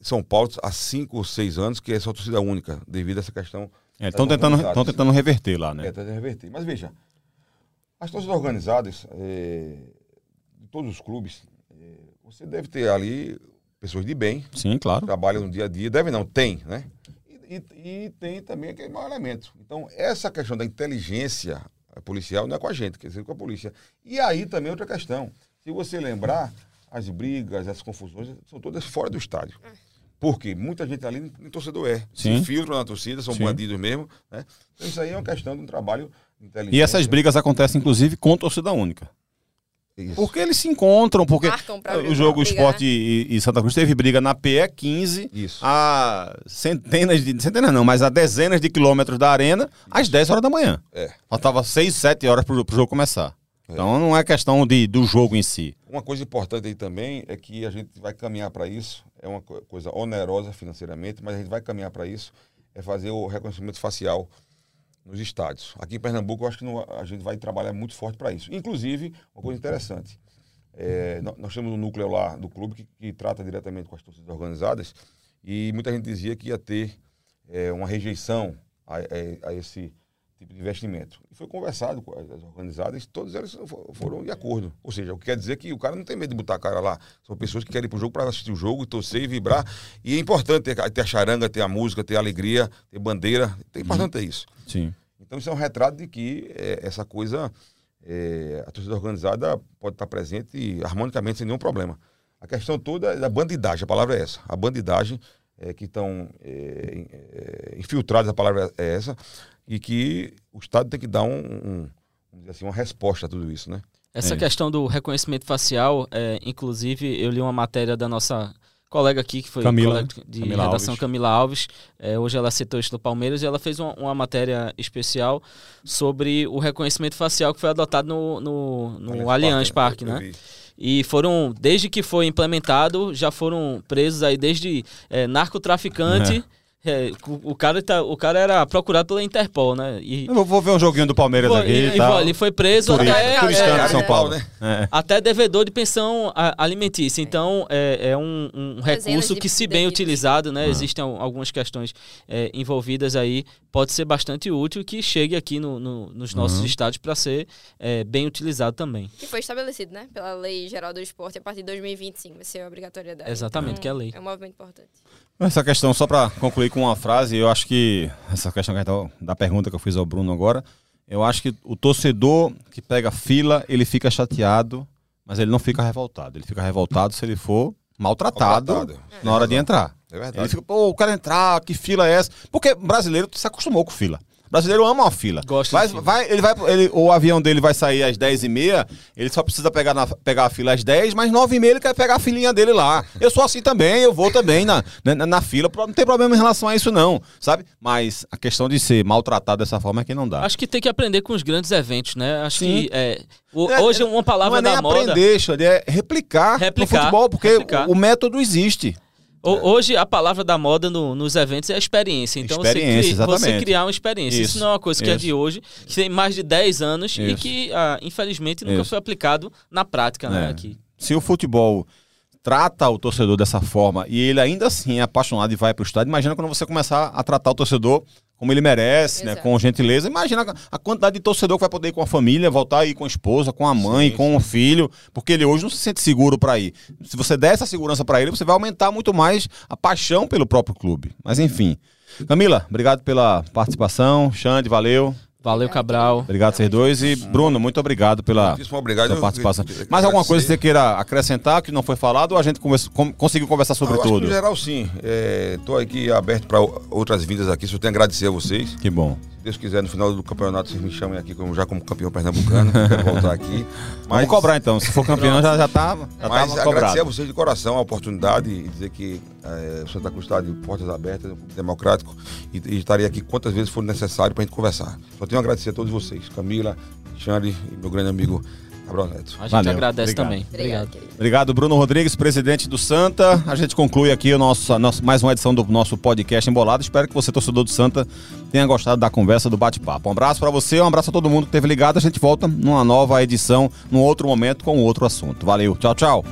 São Paulo, há cinco ou seis anos, que é só torcida única, devido a essa questão. Estão é, tentando, tentando reverter lá, né? É, tentando reverter. Mas veja. As torcidas organizadas, é, de todos os clubes, é, você deve ter ali pessoas de bem. Sim, claro. Trabalham no dia a dia. Deve não, tem, né? E, e, e tem também aquele mau elemento. Então, essa questão da inteligência policial não é com a gente, quer dizer, com a polícia. E aí também outra questão. Se você lembrar, as brigas, as confusões são todas fora do estádio. Porque muita gente ali nem torcedor é. Sim. Se filtram na torcida, são Sim. bandidos mesmo. Né? Então isso aí é uma questão de um trabalho e essas brigas acontecem, inclusive, com torcida única. Isso. Porque eles se encontram, porque o jogo Esporte e, e, Santa Cruz teve briga na PE 15 Isso. a centenas de. Centenas não, mas a dezenas de quilômetros da arena Isso. às 10 horas da manhã. É. Faltava 6, 7 horas pro, pro jogo começar. Então não é questão de, do jogo em si. Uma coisa importante aí também é que a gente vai caminhar para isso. É uma coisa onerosa financeiramente, mas a gente vai caminhar para isso. É fazer o reconhecimento facial nos estádios. Aqui em Pernambuco, eu acho que não, a gente vai trabalhar muito forte para isso. Inclusive, uma coisa interessante. É, nós temos um núcleo lá do clube que, que, trata diretamente com as torcidas organizadas e muita gente dizia que ia ter é, uma rejeição a, a, a, esse tipo de investimento. E foi conversado com as organizadas e todas elas foram de acordo. Ou seja, o que quer dizer que o cara não tem medo de botar a cara lá. São pessoas que querem ir para o jogo para assistir o jogo, torcer e vibrar. E é importante ter, ter, a charanga, ter a música, ter a alegria, ter bandeira. É importante uhum. isso. Sim. Então isso é um retrato de que é, essa coisa, é, a torcida organizada pode estar presente e, harmonicamente sem nenhum problema. A questão toda é da bandidagem, a palavra é essa. A bandidagem é, que estão é, é, infiltrados, a palavra é essa, e que o Estado tem que dar um, um assim, uma resposta a tudo isso, né? Essa é questão do reconhecimento facial, é, inclusive eu li uma matéria da nossa colega aqui, que foi Camila, de Camila redação Alves. Camila Alves. É, hoje ela citou isso no Palmeiras e ela fez uma, uma, matéria especial sobre o reconhecimento facial que foi adotado no, no, no Allianz Parque, né? né? E foram, desde que foi implementado, já foram presos aí desde é, narcotraficante. É é, o, cara tá, o cara era procurado pela Interpol, né? E, Eu vou ver um joguinho do Palmeiras aqui. E, e ele foi preso Turista, até. Turistando é, São Paulo, né? É. Até devedor de pensão alimentícia. Então, é, é um, um recurso que, se bem utilizado, né? Uhum. Existem algumas questões é, envolvidas aí, pode ser bastante útil que chegue aqui no, no, nos nossos uhum. estados para ser é, bem utilizado também. Que foi estabelecido, né? Pela Lei Geral do Esporte a partir de 2025, vai ser obrigatoriedade. Exatamente, então, que é a lei. É um movimento importante. Essa questão, só para concluir com uma frase, eu acho que essa questão da pergunta que eu fiz ao Bruno agora, eu acho que o torcedor que pega fila, ele fica chateado, mas ele não fica revoltado. Ele fica revoltado se ele for maltratado, maltratado. na hora de entrar. É verdade. Ele fica, pô, o cara entrar, que fila é essa? Porque brasileiro se acostumou com fila brasileiro ama uma fila. Gosta vai, vai, ele vai, ele, O avião dele vai sair às 10h30, ele só precisa pegar, na, pegar a fila às 10 mas 9h30 ele quer pegar a filinha dele lá. Eu sou assim também, eu vou também na, na, na, fila, não tem problema em relação a isso não, sabe? Mas a questão de ser maltratado dessa forma é que não dá. Acho que tem que aprender com os grandes eventos, né? Acho Sim. que é, é, hoje uma palavra não é da moda... aprender, Xande, é replicar, replicar no futebol, porque replicar. O método existe. Hoje a palavra da moda no, nos eventos é experiência. Então experiência, você, cria, você, criar uma experiência. Isso, isso, não é uma coisa que isso. é de hoje, que tem mais de 10 anos isso. e que, ah, infelizmente, nunca foi aplicado na prática né, é. aqui. Se o futebol trata o torcedor dessa forma e ele ainda assim é apaixonado e vai para o estádio, imagina quando você começar a tratar o torcedor como ele merece, né, com gentileza. Imagina a quantidade de torcedor que vai poder ir com a família, voltar aí com a esposa, com a mãe, sim, com sim. o filho, porque ele hoje não se sente seguro para ir. Se você der essa segurança para ele, você vai aumentar muito mais a paixão pelo próprio clube. Mas enfim. Camila, obrigado pela participação. Xande, valeu. Valeu, Cabral. Obrigado, vocês dois. E Bruno, muito obrigado pela, obrigado, pela participação. Mais alguma coisa que você queira acrescentar que não foi falado ou a gente conversa, com, conseguiu conversar sobre eu tudo? Acho geral, sim. Estou é, aqui aberto para outras vindas aqui. Só tenho a agradecer a vocês. Que bom. Deus quiser, no final do campeonato, vocês me chamem aqui como, já como campeão pernambucano. quero voltar aqui. *laughs* Mas, Vamos cobrar então. Se for campeão, já, já tá. Já mas agradecer a vocês de coração a oportunidade e dizer que é, o Santa Cruz está de portas abertas, democrático, e, e estaria aqui quantas vezes for necessário para a gente conversar. Só tenho a agradecer a todos vocês, Camila, Xande e meu grande amigo Cabral Neto. A gente Valeu. agradece Obrigado. também. Obrigado. Obrigado, Bruno Rodrigues, presidente do Santa. A gente conclui aqui o nosso, nosso, mais uma edição do nosso podcast Embolado. Espero que você, torcedor do Santa, tenha gostado da conversa, do bate-papo. Um abraço para você, um abraço a todo mundo que esteve ligado. A gente volta numa nova edição, num outro momento, com outro assunto. Valeu, tchau, tchau.